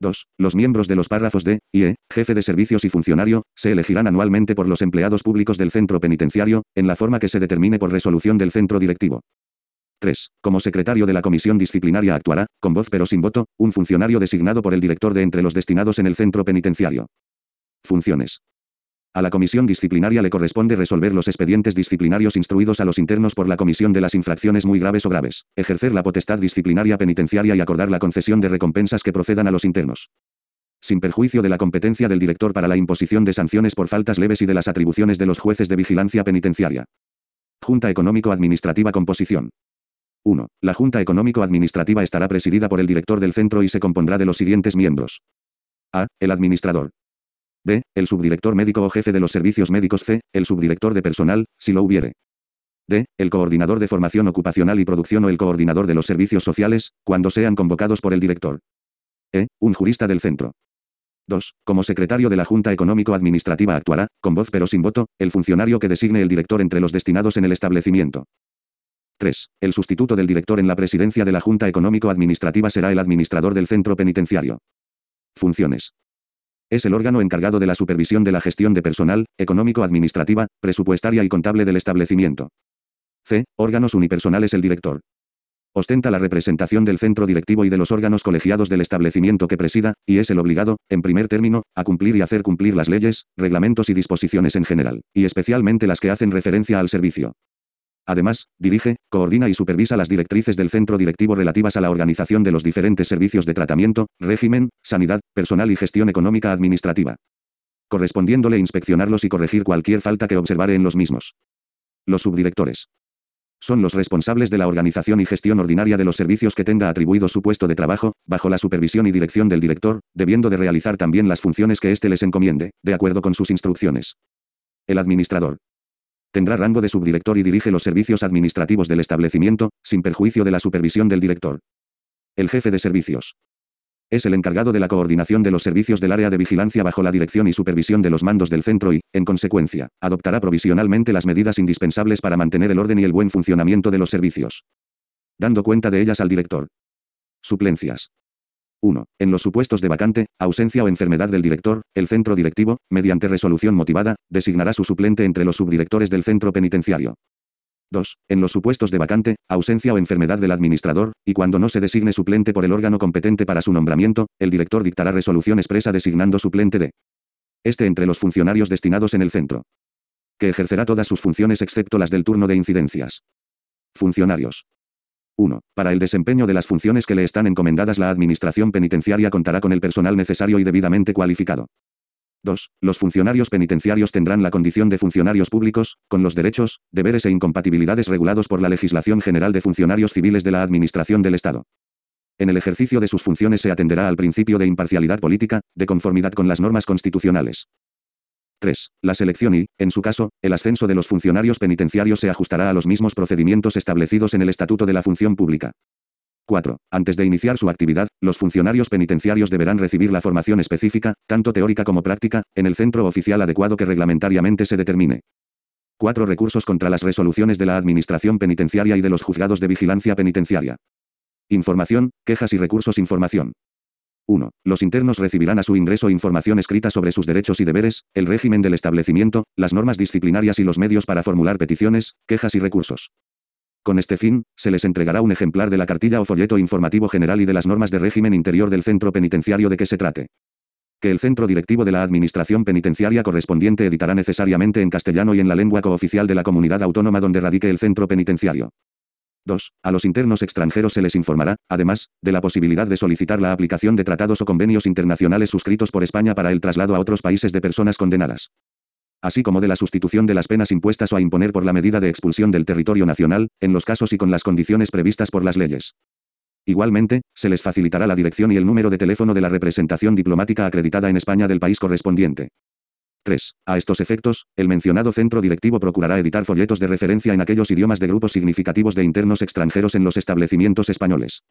2. Los miembros de los párrafos D y E, jefe de servicios y funcionario, se elegirán anualmente por los empleados públicos del centro penitenciario, en la forma que se determine por resolución del centro directivo. 3. Como secretario de la comisión disciplinaria actuará, con voz pero sin voto, un funcionario designado por el director de entre los destinados en el centro penitenciario. Funciones. A la comisión disciplinaria le corresponde resolver los expedientes disciplinarios instruidos a los internos por la comisión de las infracciones muy graves o graves, ejercer la potestad disciplinaria penitenciaria y acordar la concesión de recompensas que procedan a los internos. Sin perjuicio de la competencia del director para la imposición de sanciones por faltas leves y de las atribuciones de los jueces de vigilancia penitenciaria. Junta Económico-Administrativa Composición. 1. La Junta Económico-Administrativa estará presidida por el director del centro y se compondrá de los siguientes miembros. A. El administrador. B. El subdirector médico o jefe de los servicios médicos C. El subdirector de personal, si lo hubiere. D. El coordinador de formación ocupacional y producción o el coordinador de los servicios sociales, cuando sean convocados por el director. E. Un jurista del centro. 2. Como secretario de la Junta Económico-Administrativa actuará, con voz pero sin voto, el funcionario que designe el director entre los destinados en el establecimiento. 3. El sustituto del director en la presidencia de la Junta Económico-Administrativa será el administrador del centro penitenciario. Funciones. Es el órgano encargado de la supervisión de la gestión de personal, económico-administrativa, presupuestaria y contable del establecimiento. C. Órganos unipersonales el director. Ostenta la representación del centro directivo y de los órganos colegiados del establecimiento que presida, y es el obligado, en primer término, a cumplir y hacer cumplir las leyes, reglamentos y disposiciones en general, y especialmente las que hacen referencia al servicio. Además, dirige, coordina y supervisa las directrices del centro directivo relativas a la organización de los diferentes servicios de tratamiento, régimen, sanidad, personal y gestión económica administrativa. Correspondiéndole inspeccionarlos y corregir cualquier falta que observare en los mismos. Los subdirectores. Son los responsables de la organización y gestión ordinaria de los servicios que tenga atribuido su puesto de trabajo, bajo la supervisión y dirección del director, debiendo de realizar también las funciones que éste les encomiende, de acuerdo con sus instrucciones. El administrador. Tendrá rango de subdirector y dirige los servicios administrativos del establecimiento, sin perjuicio de la supervisión del director. El jefe de servicios. Es el encargado de la coordinación de los servicios del área de vigilancia bajo la dirección y supervisión de los mandos del centro y, en consecuencia, adoptará provisionalmente las medidas indispensables para mantener el orden y el buen funcionamiento de los servicios. Dando cuenta de ellas al director. Suplencias. 1. En los supuestos de vacante, ausencia o enfermedad del director, el centro directivo, mediante resolución motivada, designará su suplente entre los subdirectores del centro penitenciario. 2. En los supuestos de vacante, ausencia o enfermedad del administrador, y cuando no se designe suplente por el órgano competente para su nombramiento, el director dictará resolución expresa designando suplente de este entre los funcionarios destinados en el centro. Que ejercerá todas sus funciones excepto las del turno de incidencias. Funcionarios. 1. Para el desempeño de las funciones que le están encomendadas la Administración Penitenciaria contará con el personal necesario y debidamente cualificado. 2. Los funcionarios penitenciarios tendrán la condición de funcionarios públicos, con los derechos, deberes e incompatibilidades regulados por la legislación general de funcionarios civiles de la Administración del Estado. En el ejercicio de sus funciones se atenderá al principio de imparcialidad política, de conformidad con las normas constitucionales. 3. La selección y, en su caso, el ascenso de los funcionarios penitenciarios se ajustará a los mismos procedimientos establecidos en el Estatuto de la Función Pública. 4. Antes de iniciar su actividad, los funcionarios penitenciarios deberán recibir la formación específica, tanto teórica como práctica, en el centro oficial adecuado que reglamentariamente se determine. 4. Recursos contra las resoluciones de la Administración Penitenciaria y de los juzgados de vigilancia penitenciaria. Información, quejas y recursos información. 1. Los internos recibirán a su ingreso información escrita sobre sus derechos y deberes, el régimen del establecimiento, las normas disciplinarias y los medios para formular peticiones, quejas y recursos. Con este fin, se les entregará un ejemplar de la cartilla o folleto informativo general y de las normas de régimen interior del centro penitenciario de que se trate. Que el centro directivo de la Administración Penitenciaria correspondiente editará necesariamente en castellano y en la lengua cooficial de la comunidad autónoma donde radique el centro penitenciario. 2. A los internos extranjeros se les informará, además, de la posibilidad de solicitar la aplicación de tratados o convenios internacionales suscritos por España para el traslado a otros países de personas condenadas. Así como de la sustitución de las penas impuestas o a imponer por la medida de expulsión del territorio nacional, en los casos y con las condiciones previstas por las leyes. Igualmente, se les facilitará la dirección y el número de teléfono de la representación diplomática acreditada en España del país correspondiente. 3. A estos efectos, el mencionado centro directivo procurará editar folletos de referencia en aquellos idiomas de grupos significativos de internos extranjeros en los establecimientos españoles.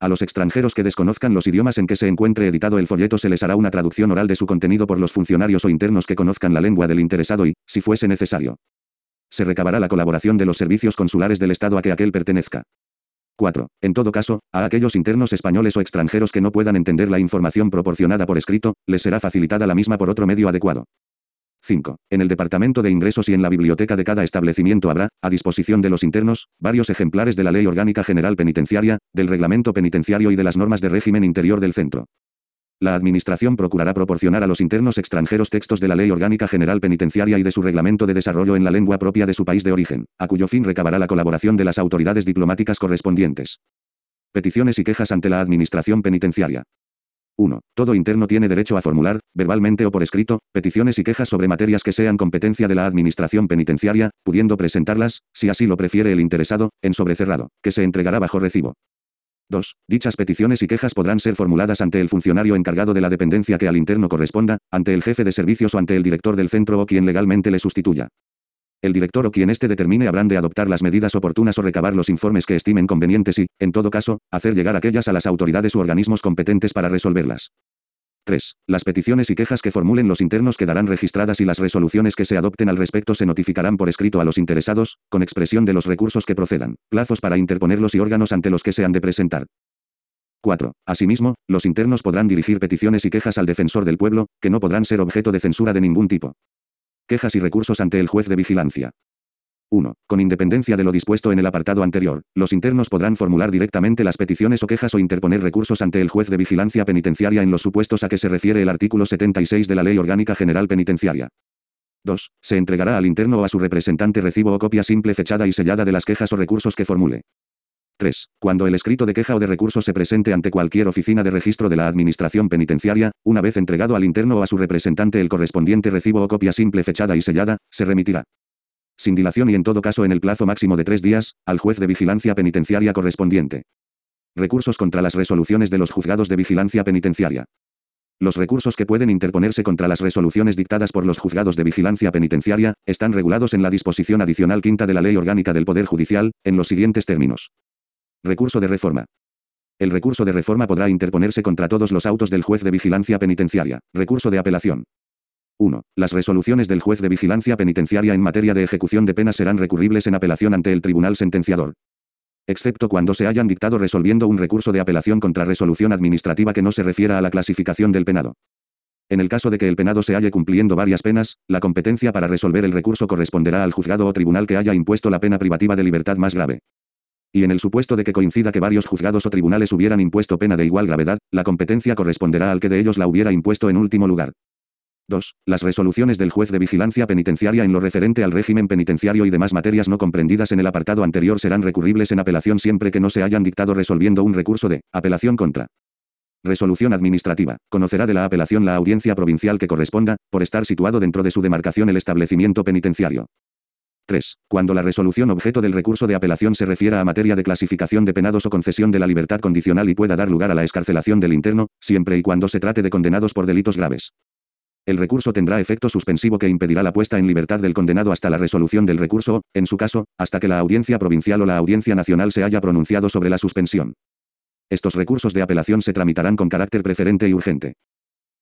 A los extranjeros que desconozcan los idiomas en que se encuentre editado el folleto se les hará una traducción oral de su contenido por los funcionarios o internos que conozcan la lengua del interesado y, si fuese necesario, se recabará la colaboración de los servicios consulares del Estado a que aquel pertenezca. 4. En todo caso, a aquellos internos españoles o extranjeros que no puedan entender la información proporcionada por escrito, les será facilitada la misma por otro medio adecuado. 5. En el Departamento de Ingresos y en la biblioteca de cada establecimiento habrá, a disposición de los internos, varios ejemplares de la Ley Orgánica General Penitenciaria, del Reglamento Penitenciario y de las normas de régimen interior del centro. La Administración procurará proporcionar a los internos extranjeros textos de la Ley Orgánica General Penitenciaria y de su reglamento de desarrollo en la lengua propia de su país de origen, a cuyo fin recabará la colaboración de las autoridades diplomáticas correspondientes. Peticiones y quejas ante la Administración Penitenciaria. 1. Todo interno tiene derecho a formular, verbalmente o por escrito, peticiones y quejas sobre materias que sean competencia de la Administración Penitenciaria, pudiendo presentarlas, si así lo prefiere el interesado, en sobrecerrado, que se entregará bajo recibo. 2. Dichas peticiones y quejas podrán ser formuladas ante el funcionario encargado de la dependencia que al interno corresponda, ante el jefe de servicios o ante el director del centro o quien legalmente le sustituya. El director o quien éste determine habrán de adoptar las medidas oportunas o recabar los informes que estimen convenientes y, en todo caso, hacer llegar aquellas a las autoridades u organismos competentes para resolverlas. 3. Las peticiones y quejas que formulen los internos quedarán registradas y las resoluciones que se adopten al respecto se notificarán por escrito a los interesados, con expresión de los recursos que procedan, plazos para interponerlos y órganos ante los que se han de presentar. 4. Asimismo, los internos podrán dirigir peticiones y quejas al defensor del pueblo, que no podrán ser objeto de censura de ningún tipo. Quejas y recursos ante el juez de vigilancia. 1. Con independencia de lo dispuesto en el apartado anterior, los internos podrán formular directamente las peticiones o quejas o interponer recursos ante el juez de vigilancia penitenciaria en los supuestos a que se refiere el artículo 76 de la Ley Orgánica General Penitenciaria. 2. Se entregará al interno o a su representante recibo o copia simple fechada y sellada de las quejas o recursos que formule. 3. Cuando el escrito de queja o de recurso se presente ante cualquier oficina de registro de la Administración Penitenciaria, una vez entregado al interno o a su representante el correspondiente recibo o copia simple fechada y sellada, se remitirá. Sin dilación y en todo caso en el plazo máximo de tres días, al juez de vigilancia penitenciaria correspondiente. Recursos contra las resoluciones de los juzgados de vigilancia penitenciaria. Los recursos que pueden interponerse contra las resoluciones dictadas por los juzgados de vigilancia penitenciaria, están regulados en la disposición adicional quinta de la Ley Orgánica del Poder Judicial, en los siguientes términos. Recurso de reforma. El recurso de reforma podrá interponerse contra todos los autos del juez de vigilancia penitenciaria. Recurso de apelación. 1. Las resoluciones del juez de vigilancia penitenciaria en materia de ejecución de penas serán recurribles en apelación ante el tribunal sentenciador. Excepto cuando se hayan dictado resolviendo un recurso de apelación contra resolución administrativa que no se refiera a la clasificación del penado. En el caso de que el penado se halle cumpliendo varias penas, la competencia para resolver el recurso corresponderá al juzgado o tribunal que haya impuesto la pena privativa de libertad más grave. Y en el supuesto de que coincida que varios juzgados o tribunales hubieran impuesto pena de igual gravedad, la competencia corresponderá al que de ellos la hubiera impuesto en último lugar. 2. Las resoluciones del juez de vigilancia penitenciaria en lo referente al régimen penitenciario y demás materias no comprendidas en el apartado anterior serán recurribles en apelación siempre que no se hayan dictado resolviendo un recurso de apelación contra. Resolución administrativa. Conocerá de la apelación la audiencia provincial que corresponda, por estar situado dentro de su demarcación el establecimiento penitenciario. 3. Cuando la resolución objeto del recurso de apelación se refiera a materia de clasificación de penados o concesión de la libertad condicional y pueda dar lugar a la escarcelación del interno, siempre y cuando se trate de condenados por delitos graves. El recurso tendrá efecto suspensivo que impedirá la puesta en libertad del condenado hasta la resolución del recurso o, en su caso, hasta que la audiencia provincial o la audiencia nacional se haya pronunciado sobre la suspensión. Estos recursos de apelación se tramitarán con carácter preferente y urgente.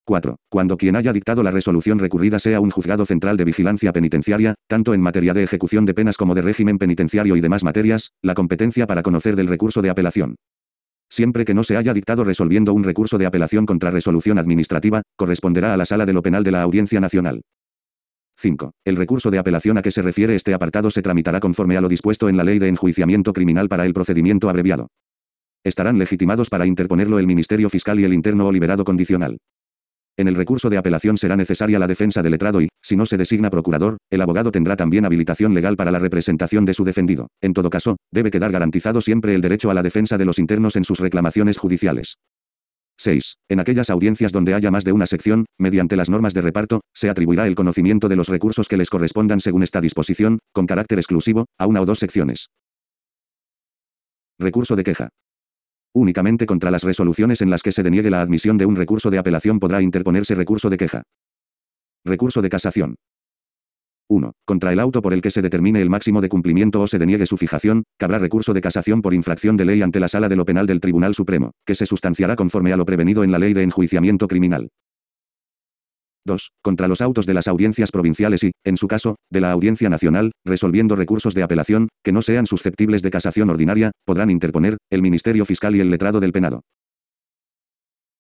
4. Cuando quien haya dictado la resolución recurrida sea un juzgado central de vigilancia penitenciaria, tanto en materia de ejecución de penas como de régimen penitenciario y demás materias, la competencia para conocer del recurso de apelación. Siempre que no se haya dictado resolviendo un recurso de apelación contra resolución administrativa, corresponderá a la sala de lo penal de la Audiencia Nacional. 5. El recurso de apelación a que se refiere este apartado se tramitará conforme a lo dispuesto en la Ley de Enjuiciamiento Criminal para el procedimiento abreviado. Estarán legitimados para interponerlo el Ministerio Fiscal y el interno o liberado condicional. En el recurso de apelación será necesaria la defensa del letrado y, si no se designa procurador, el abogado tendrá también habilitación legal para la representación de su defendido. En todo caso, debe quedar garantizado siempre el derecho a la defensa de los internos en sus reclamaciones judiciales. 6. En aquellas audiencias donde haya más de una sección, mediante las normas de reparto, se atribuirá el conocimiento de los recursos que les correspondan según esta disposición, con carácter exclusivo, a una o dos secciones. Recurso de queja. Únicamente contra las resoluciones en las que se deniegue la admisión de un recurso de apelación podrá interponerse recurso de queja. Recurso de casación. 1. Contra el auto por el que se determine el máximo de cumplimiento o se deniegue su fijación, cabrá recurso de casación por infracción de ley ante la Sala de lo Penal del Tribunal Supremo, que se sustanciará conforme a lo prevenido en la Ley de Enjuiciamiento Criminal. 2. Contra los autos de las audiencias provinciales y, en su caso, de la Audiencia Nacional, resolviendo recursos de apelación, que no sean susceptibles de casación ordinaria, podrán interponer, el Ministerio Fiscal y el letrado del penado.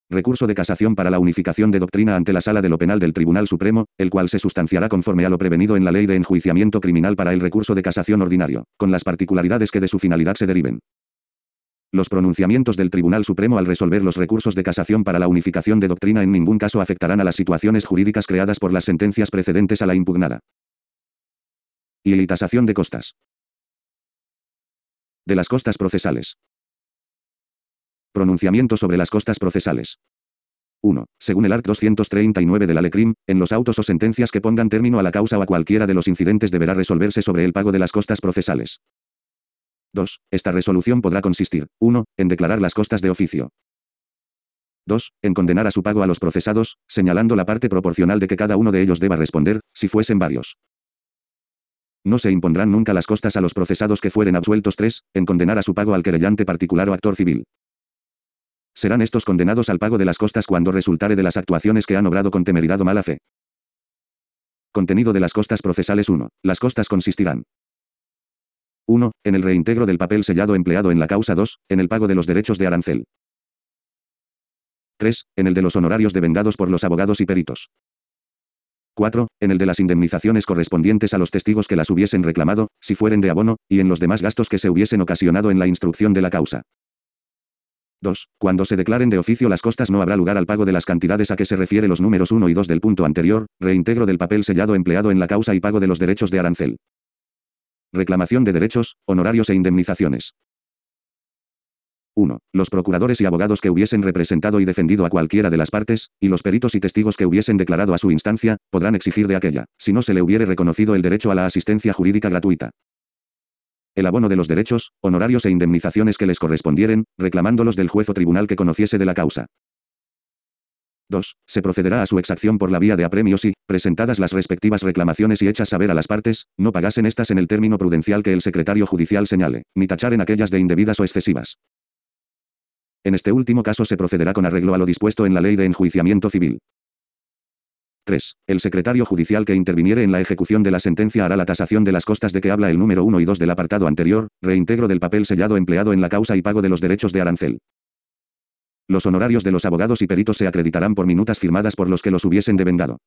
Recurso de casación para la unificación de doctrina ante la Sala de lo Penal del Tribunal Supremo, el cual se sustanciará conforme a lo prevenido en la Ley de Enjuiciamiento Criminal para el recurso de casación ordinario, con las particularidades que de su finalidad se deriven. Los pronunciamientos del Tribunal Supremo al resolver los recursos de casación para la unificación de doctrina en ningún caso afectarán a las situaciones jurídicas creadas por las sentencias precedentes a la impugnada. Y tasación de costas. De las costas procesales. Pronunciamiento sobre las costas procesales. 1. Según el art. 239 de la LECRIM, en los autos o sentencias que pongan término a la causa o a cualquiera de los incidentes deberá resolverse sobre el pago de las costas procesales. 2. Esta resolución podrá consistir, 1. En declarar las costas de oficio. 2. En condenar a su pago a los procesados, señalando la parte proporcional de que cada uno de ellos deba responder, si fuesen varios. No se impondrán nunca las costas a los procesados que fueren absueltos 3, en condenar a su pago al querellante particular o actor civil. Serán estos condenados al pago de las costas cuando resultare de las actuaciones que han obrado con temeridad o mala fe. Contenido de las costas procesales 1. Las costas consistirán 1. En el reintegro del papel sellado empleado en la causa 2. En el pago de los derechos de arancel. 3. En el de los honorarios devengados por los abogados y peritos. 4. En el de las indemnizaciones correspondientes a los testigos que las hubiesen reclamado, si fueren de abono, y en los demás gastos que se hubiesen ocasionado en la instrucción de la causa. 2. Cuando se declaren de oficio las costas no habrá lugar al pago de las cantidades a que se refiere los números 1 y 2 del punto anterior, reintegro del papel sellado empleado en la causa y pago de los derechos de arancel. Reclamación de derechos, honorarios e indemnizaciones. 1. Los procuradores y abogados que hubiesen representado y defendido a cualquiera de las partes, y los peritos y testigos que hubiesen declarado a su instancia, podrán exigir de aquella, si no se le hubiere reconocido el derecho a la asistencia jurídica gratuita el abono de los derechos, honorarios e indemnizaciones que les correspondieren, reclamándolos del juez o tribunal que conociese de la causa. 2. Se procederá a su exacción por la vía de apremio si, presentadas las respectivas reclamaciones y hechas saber a las partes, no pagasen éstas en el término prudencial que el secretario judicial señale, ni tacharen aquellas de indebidas o excesivas. En este último caso se procederá con arreglo a lo dispuesto en la ley de enjuiciamiento civil. 3. El secretario judicial que interviniere en la ejecución de la sentencia hará la tasación de las costas de que habla el número 1 y 2 del apartado anterior, reintegro del papel sellado empleado en la causa y pago de los derechos de arancel. Los honorarios de los abogados y peritos se acreditarán por minutas firmadas por los que los hubiesen devengado.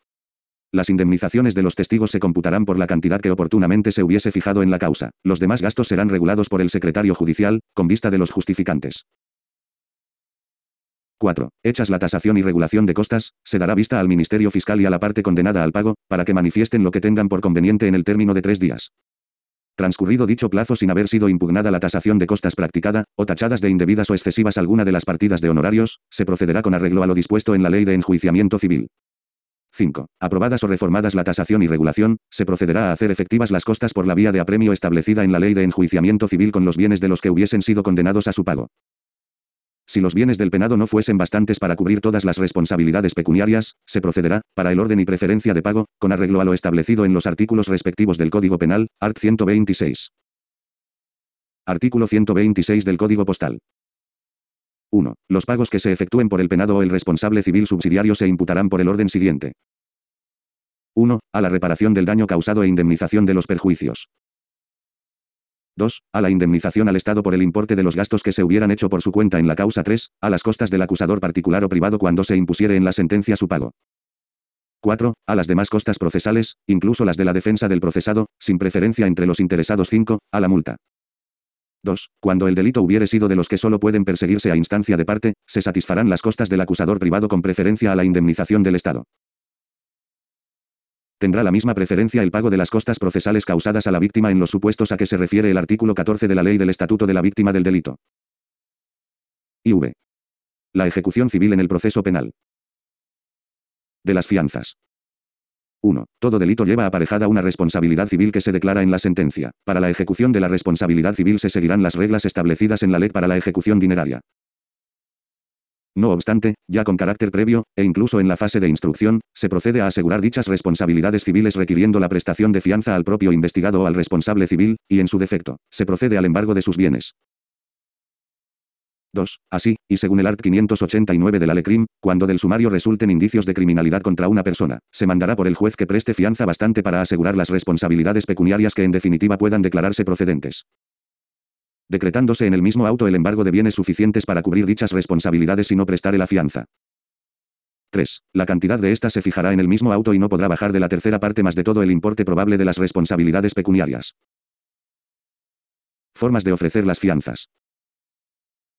Las indemnizaciones de los testigos se computarán por la cantidad que oportunamente se hubiese fijado en la causa. Los demás gastos serán regulados por el secretario judicial, con vista de los justificantes. 4. Hechas la tasación y regulación de costas, se dará vista al Ministerio Fiscal y a la parte condenada al pago, para que manifiesten lo que tengan por conveniente en el término de tres días. Transcurrido dicho plazo sin haber sido impugnada la tasación de costas practicada, o tachadas de indebidas o excesivas alguna de las partidas de honorarios, se procederá con arreglo a lo dispuesto en la Ley de Enjuiciamiento Civil. 5. Aprobadas o reformadas la tasación y regulación, se procederá a hacer efectivas las costas por la vía de apremio establecida en la Ley de Enjuiciamiento Civil con los bienes de los que hubiesen sido condenados a su pago. Si los bienes del penado no fuesen bastantes para cubrir todas las responsabilidades pecuniarias, se procederá, para el orden y preferencia de pago, con arreglo a lo establecido en los artículos respectivos del Código Penal, art. 126. Artículo 126 del Código Postal. 1. Los pagos que se efectúen por el penado o el responsable civil subsidiario se imputarán por el orden siguiente. 1. A la reparación del daño causado e indemnización de los perjuicios. 2. A la indemnización al Estado por el importe de los gastos que se hubieran hecho por su cuenta en la causa 3. A las costas del acusador particular o privado cuando se impusiere en la sentencia su pago. 4. A las demás costas procesales, incluso las de la defensa del procesado, sin preferencia entre los interesados 5. A la multa. 2. Cuando el delito hubiere sido de los que solo pueden perseguirse a instancia de parte, se satisfarán las costas del acusador privado con preferencia a la indemnización del Estado tendrá la misma preferencia el pago de las costas procesales causadas a la víctima en los supuestos a que se refiere el artículo 14 de la Ley del Estatuto de la Víctima del Delito. IV. La ejecución civil en el proceso penal. De las fianzas. 1. Todo delito lleva aparejada una responsabilidad civil que se declara en la sentencia. Para la ejecución de la responsabilidad civil se seguirán las reglas establecidas en la ley para la ejecución dineraria. No obstante, ya con carácter previo, e incluso en la fase de instrucción, se procede a asegurar dichas responsabilidades civiles requiriendo la prestación de fianza al propio investigado o al responsable civil, y en su defecto, se procede al embargo de sus bienes. 2. Así, y según el art. 589 de la LECRIM, cuando del sumario resulten indicios de criminalidad contra una persona, se mandará por el juez que preste fianza bastante para asegurar las responsabilidades pecuniarias que en definitiva puedan declararse procedentes decretándose en el mismo auto el embargo de bienes suficientes para cubrir dichas responsabilidades y no prestare la fianza. 3. La cantidad de ésta se fijará en el mismo auto y no podrá bajar de la tercera parte más de todo el importe probable de las responsabilidades pecuniarias. Formas de ofrecer las fianzas.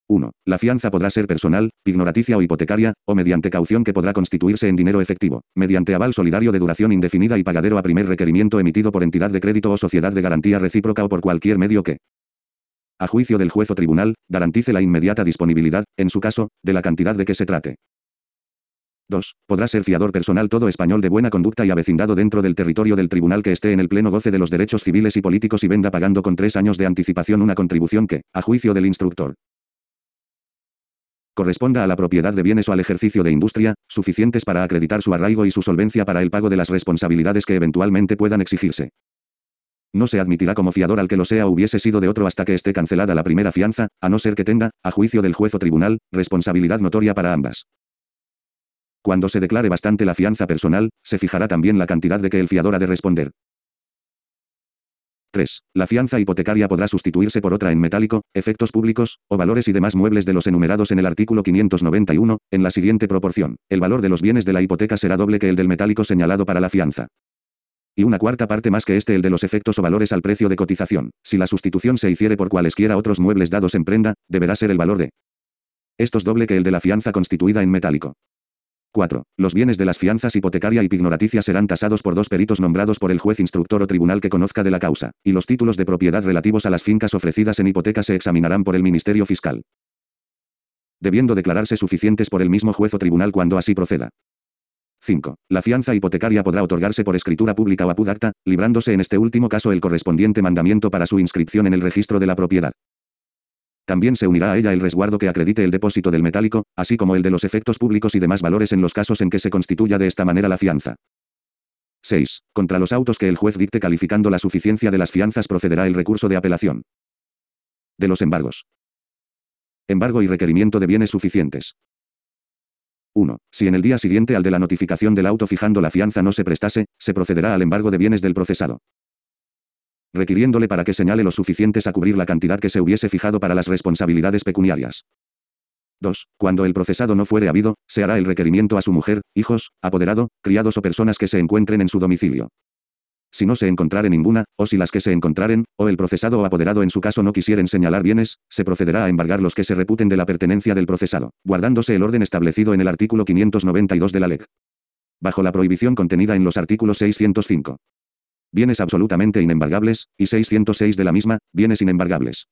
1. La fianza podrá ser personal, ignoraticia o hipotecaria, o mediante caución que podrá constituirse en dinero efectivo, mediante aval solidario de duración indefinida y pagadero a primer requerimiento emitido por entidad de crédito o sociedad de garantía recíproca o por cualquier medio que, a juicio del juez o tribunal, garantice la inmediata disponibilidad, en su caso, de la cantidad de que se trate. 2. Podrá ser fiador personal todo español de buena conducta y avecindado dentro del territorio del tribunal que esté en el pleno goce de los derechos civiles y políticos y venda pagando con tres años de anticipación una contribución que, a juicio del instructor, corresponda a la propiedad de bienes o al ejercicio de industria, suficientes para acreditar su arraigo y su solvencia para el pago de las responsabilidades que eventualmente puedan exigirse. No se admitirá como fiador al que lo sea hubiese sido de otro hasta que esté cancelada la primera fianza, a no ser que tenga, a juicio del juez o tribunal, responsabilidad notoria para ambas. Cuando se declare bastante la fianza personal, se fijará también la cantidad de que el fiador ha de responder. 3. La fianza hipotecaria podrá sustituirse por otra en metálico, efectos públicos, o valores y demás muebles de los enumerados en el artículo 591, en la siguiente proporción. El valor de los bienes de la hipoteca será doble que el del metálico señalado para la fianza. Y una cuarta parte más que este el de los efectos o valores al precio de cotización. Si la sustitución se hiciere por cualesquiera otros muebles dados en prenda, deberá ser el valor de estos doble que el de la fianza constituida en metálico. 4. Los bienes de las fianzas hipotecaria y pignoraticia serán tasados por dos peritos nombrados por el juez instructor o tribunal que conozca de la causa, y los títulos de propiedad relativos a las fincas ofrecidas en hipoteca se examinarán por el Ministerio Fiscal. Debiendo declararse suficientes por el mismo juez o tribunal cuando así proceda. 5. La fianza hipotecaria podrá otorgarse por escritura pública o apudacta, librándose en este último caso el correspondiente mandamiento para su inscripción en el registro de la propiedad. También se unirá a ella el resguardo que acredite el depósito del metálico, así como el de los efectos públicos y demás valores en los casos en que se constituya de esta manera la fianza. 6. Contra los autos que el juez dicte calificando la suficiencia de las fianzas procederá el recurso de apelación. De los embargos. Embargo y requerimiento de bienes suficientes. 1. Si en el día siguiente al de la notificación del auto fijando la fianza no se prestase, se procederá al embargo de bienes del procesado requiriéndole para que señale los suficientes a cubrir la cantidad que se hubiese fijado para las responsabilidades pecuniarias. 2. Cuando el procesado no fuere habido, se hará el requerimiento a su mujer, hijos, apoderado, criados o personas que se encuentren en su domicilio. Si no se encontrare ninguna, o si las que se encontraren, o el procesado o apoderado en su caso no quisieren señalar bienes, se procederá a embargar los que se reputen de la pertenencia del procesado, guardándose el orden establecido en el artículo 592 de la LEC. Bajo la prohibición contenida en los artículos 605 bienes absolutamente inembargables, y 606 de la misma, bienes inembargables.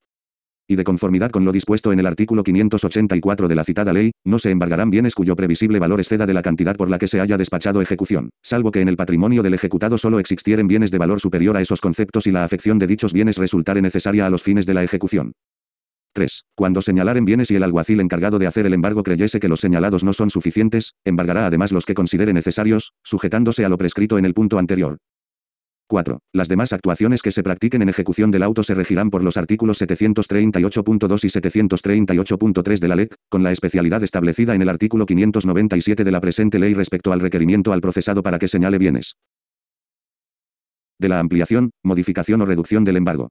Y de conformidad con lo dispuesto en el artículo 584 de la citada ley, no se embargarán bienes cuyo previsible valor exceda de la cantidad por la que se haya despachado ejecución, salvo que en el patrimonio del ejecutado solo existieren bienes de valor superior a esos conceptos y la afección de dichos bienes resultare necesaria a los fines de la ejecución. 3. Cuando señalaren bienes y el alguacil encargado de hacer el embargo creyese que los señalados no son suficientes, embargará además los que considere necesarios, sujetándose a lo prescrito en el punto anterior. 4. Las demás actuaciones que se practiquen en ejecución del auto se regirán por los artículos 738.2 y 738.3 de la LEC, con la especialidad establecida en el artículo 597 de la presente ley respecto al requerimiento al procesado para que señale bienes. De la ampliación, modificación o reducción del embargo.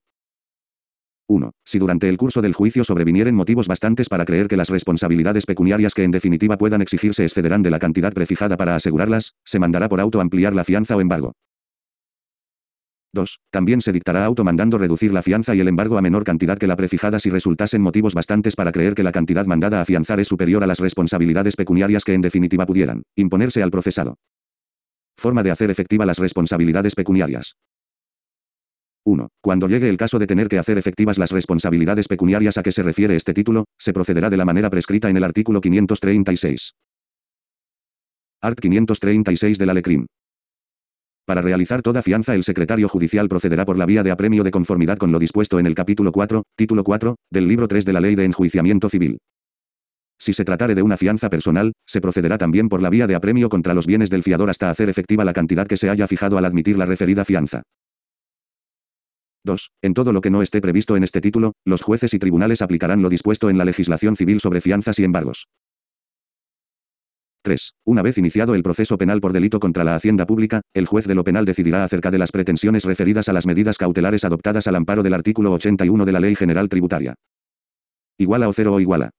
1. Si durante el curso del juicio sobrevinieren motivos bastantes para creer que las responsabilidades pecuniarias que en definitiva puedan exigirse excederán de la cantidad prefijada para asegurarlas, se mandará por auto ampliar la fianza o embargo. 2. También se dictará auto mandando reducir la fianza y el embargo a menor cantidad que la prefijada si resultasen motivos bastantes para creer que la cantidad mandada a fianzar es superior a las responsabilidades pecuniarias que en definitiva pudieran imponerse al procesado. Forma de hacer efectiva las responsabilidades pecuniarias. 1. Cuando llegue el caso de tener que hacer efectivas las responsabilidades pecuniarias a que se refiere este título, se procederá de la manera prescrita en el artículo 536. Art 536 de la LECRIM. Para realizar toda fianza el secretario judicial procederá por la vía de apremio de conformidad con lo dispuesto en el capítulo 4, título 4, del libro 3 de la Ley de Enjuiciamiento Civil. Si se tratare de una fianza personal, se procederá también por la vía de apremio contra los bienes del fiador hasta hacer efectiva la cantidad que se haya fijado al admitir la referida fianza. 2. En todo lo que no esté previsto en este título, los jueces y tribunales aplicarán lo dispuesto en la legislación civil sobre fianzas y embargos. 3. Una vez iniciado el proceso penal por delito contra la hacienda pública, el juez de lo penal decidirá acerca de las pretensiones referidas a las medidas cautelares adoptadas al amparo del artículo 81 de la Ley General Tributaria. Iguala o cero o iguala.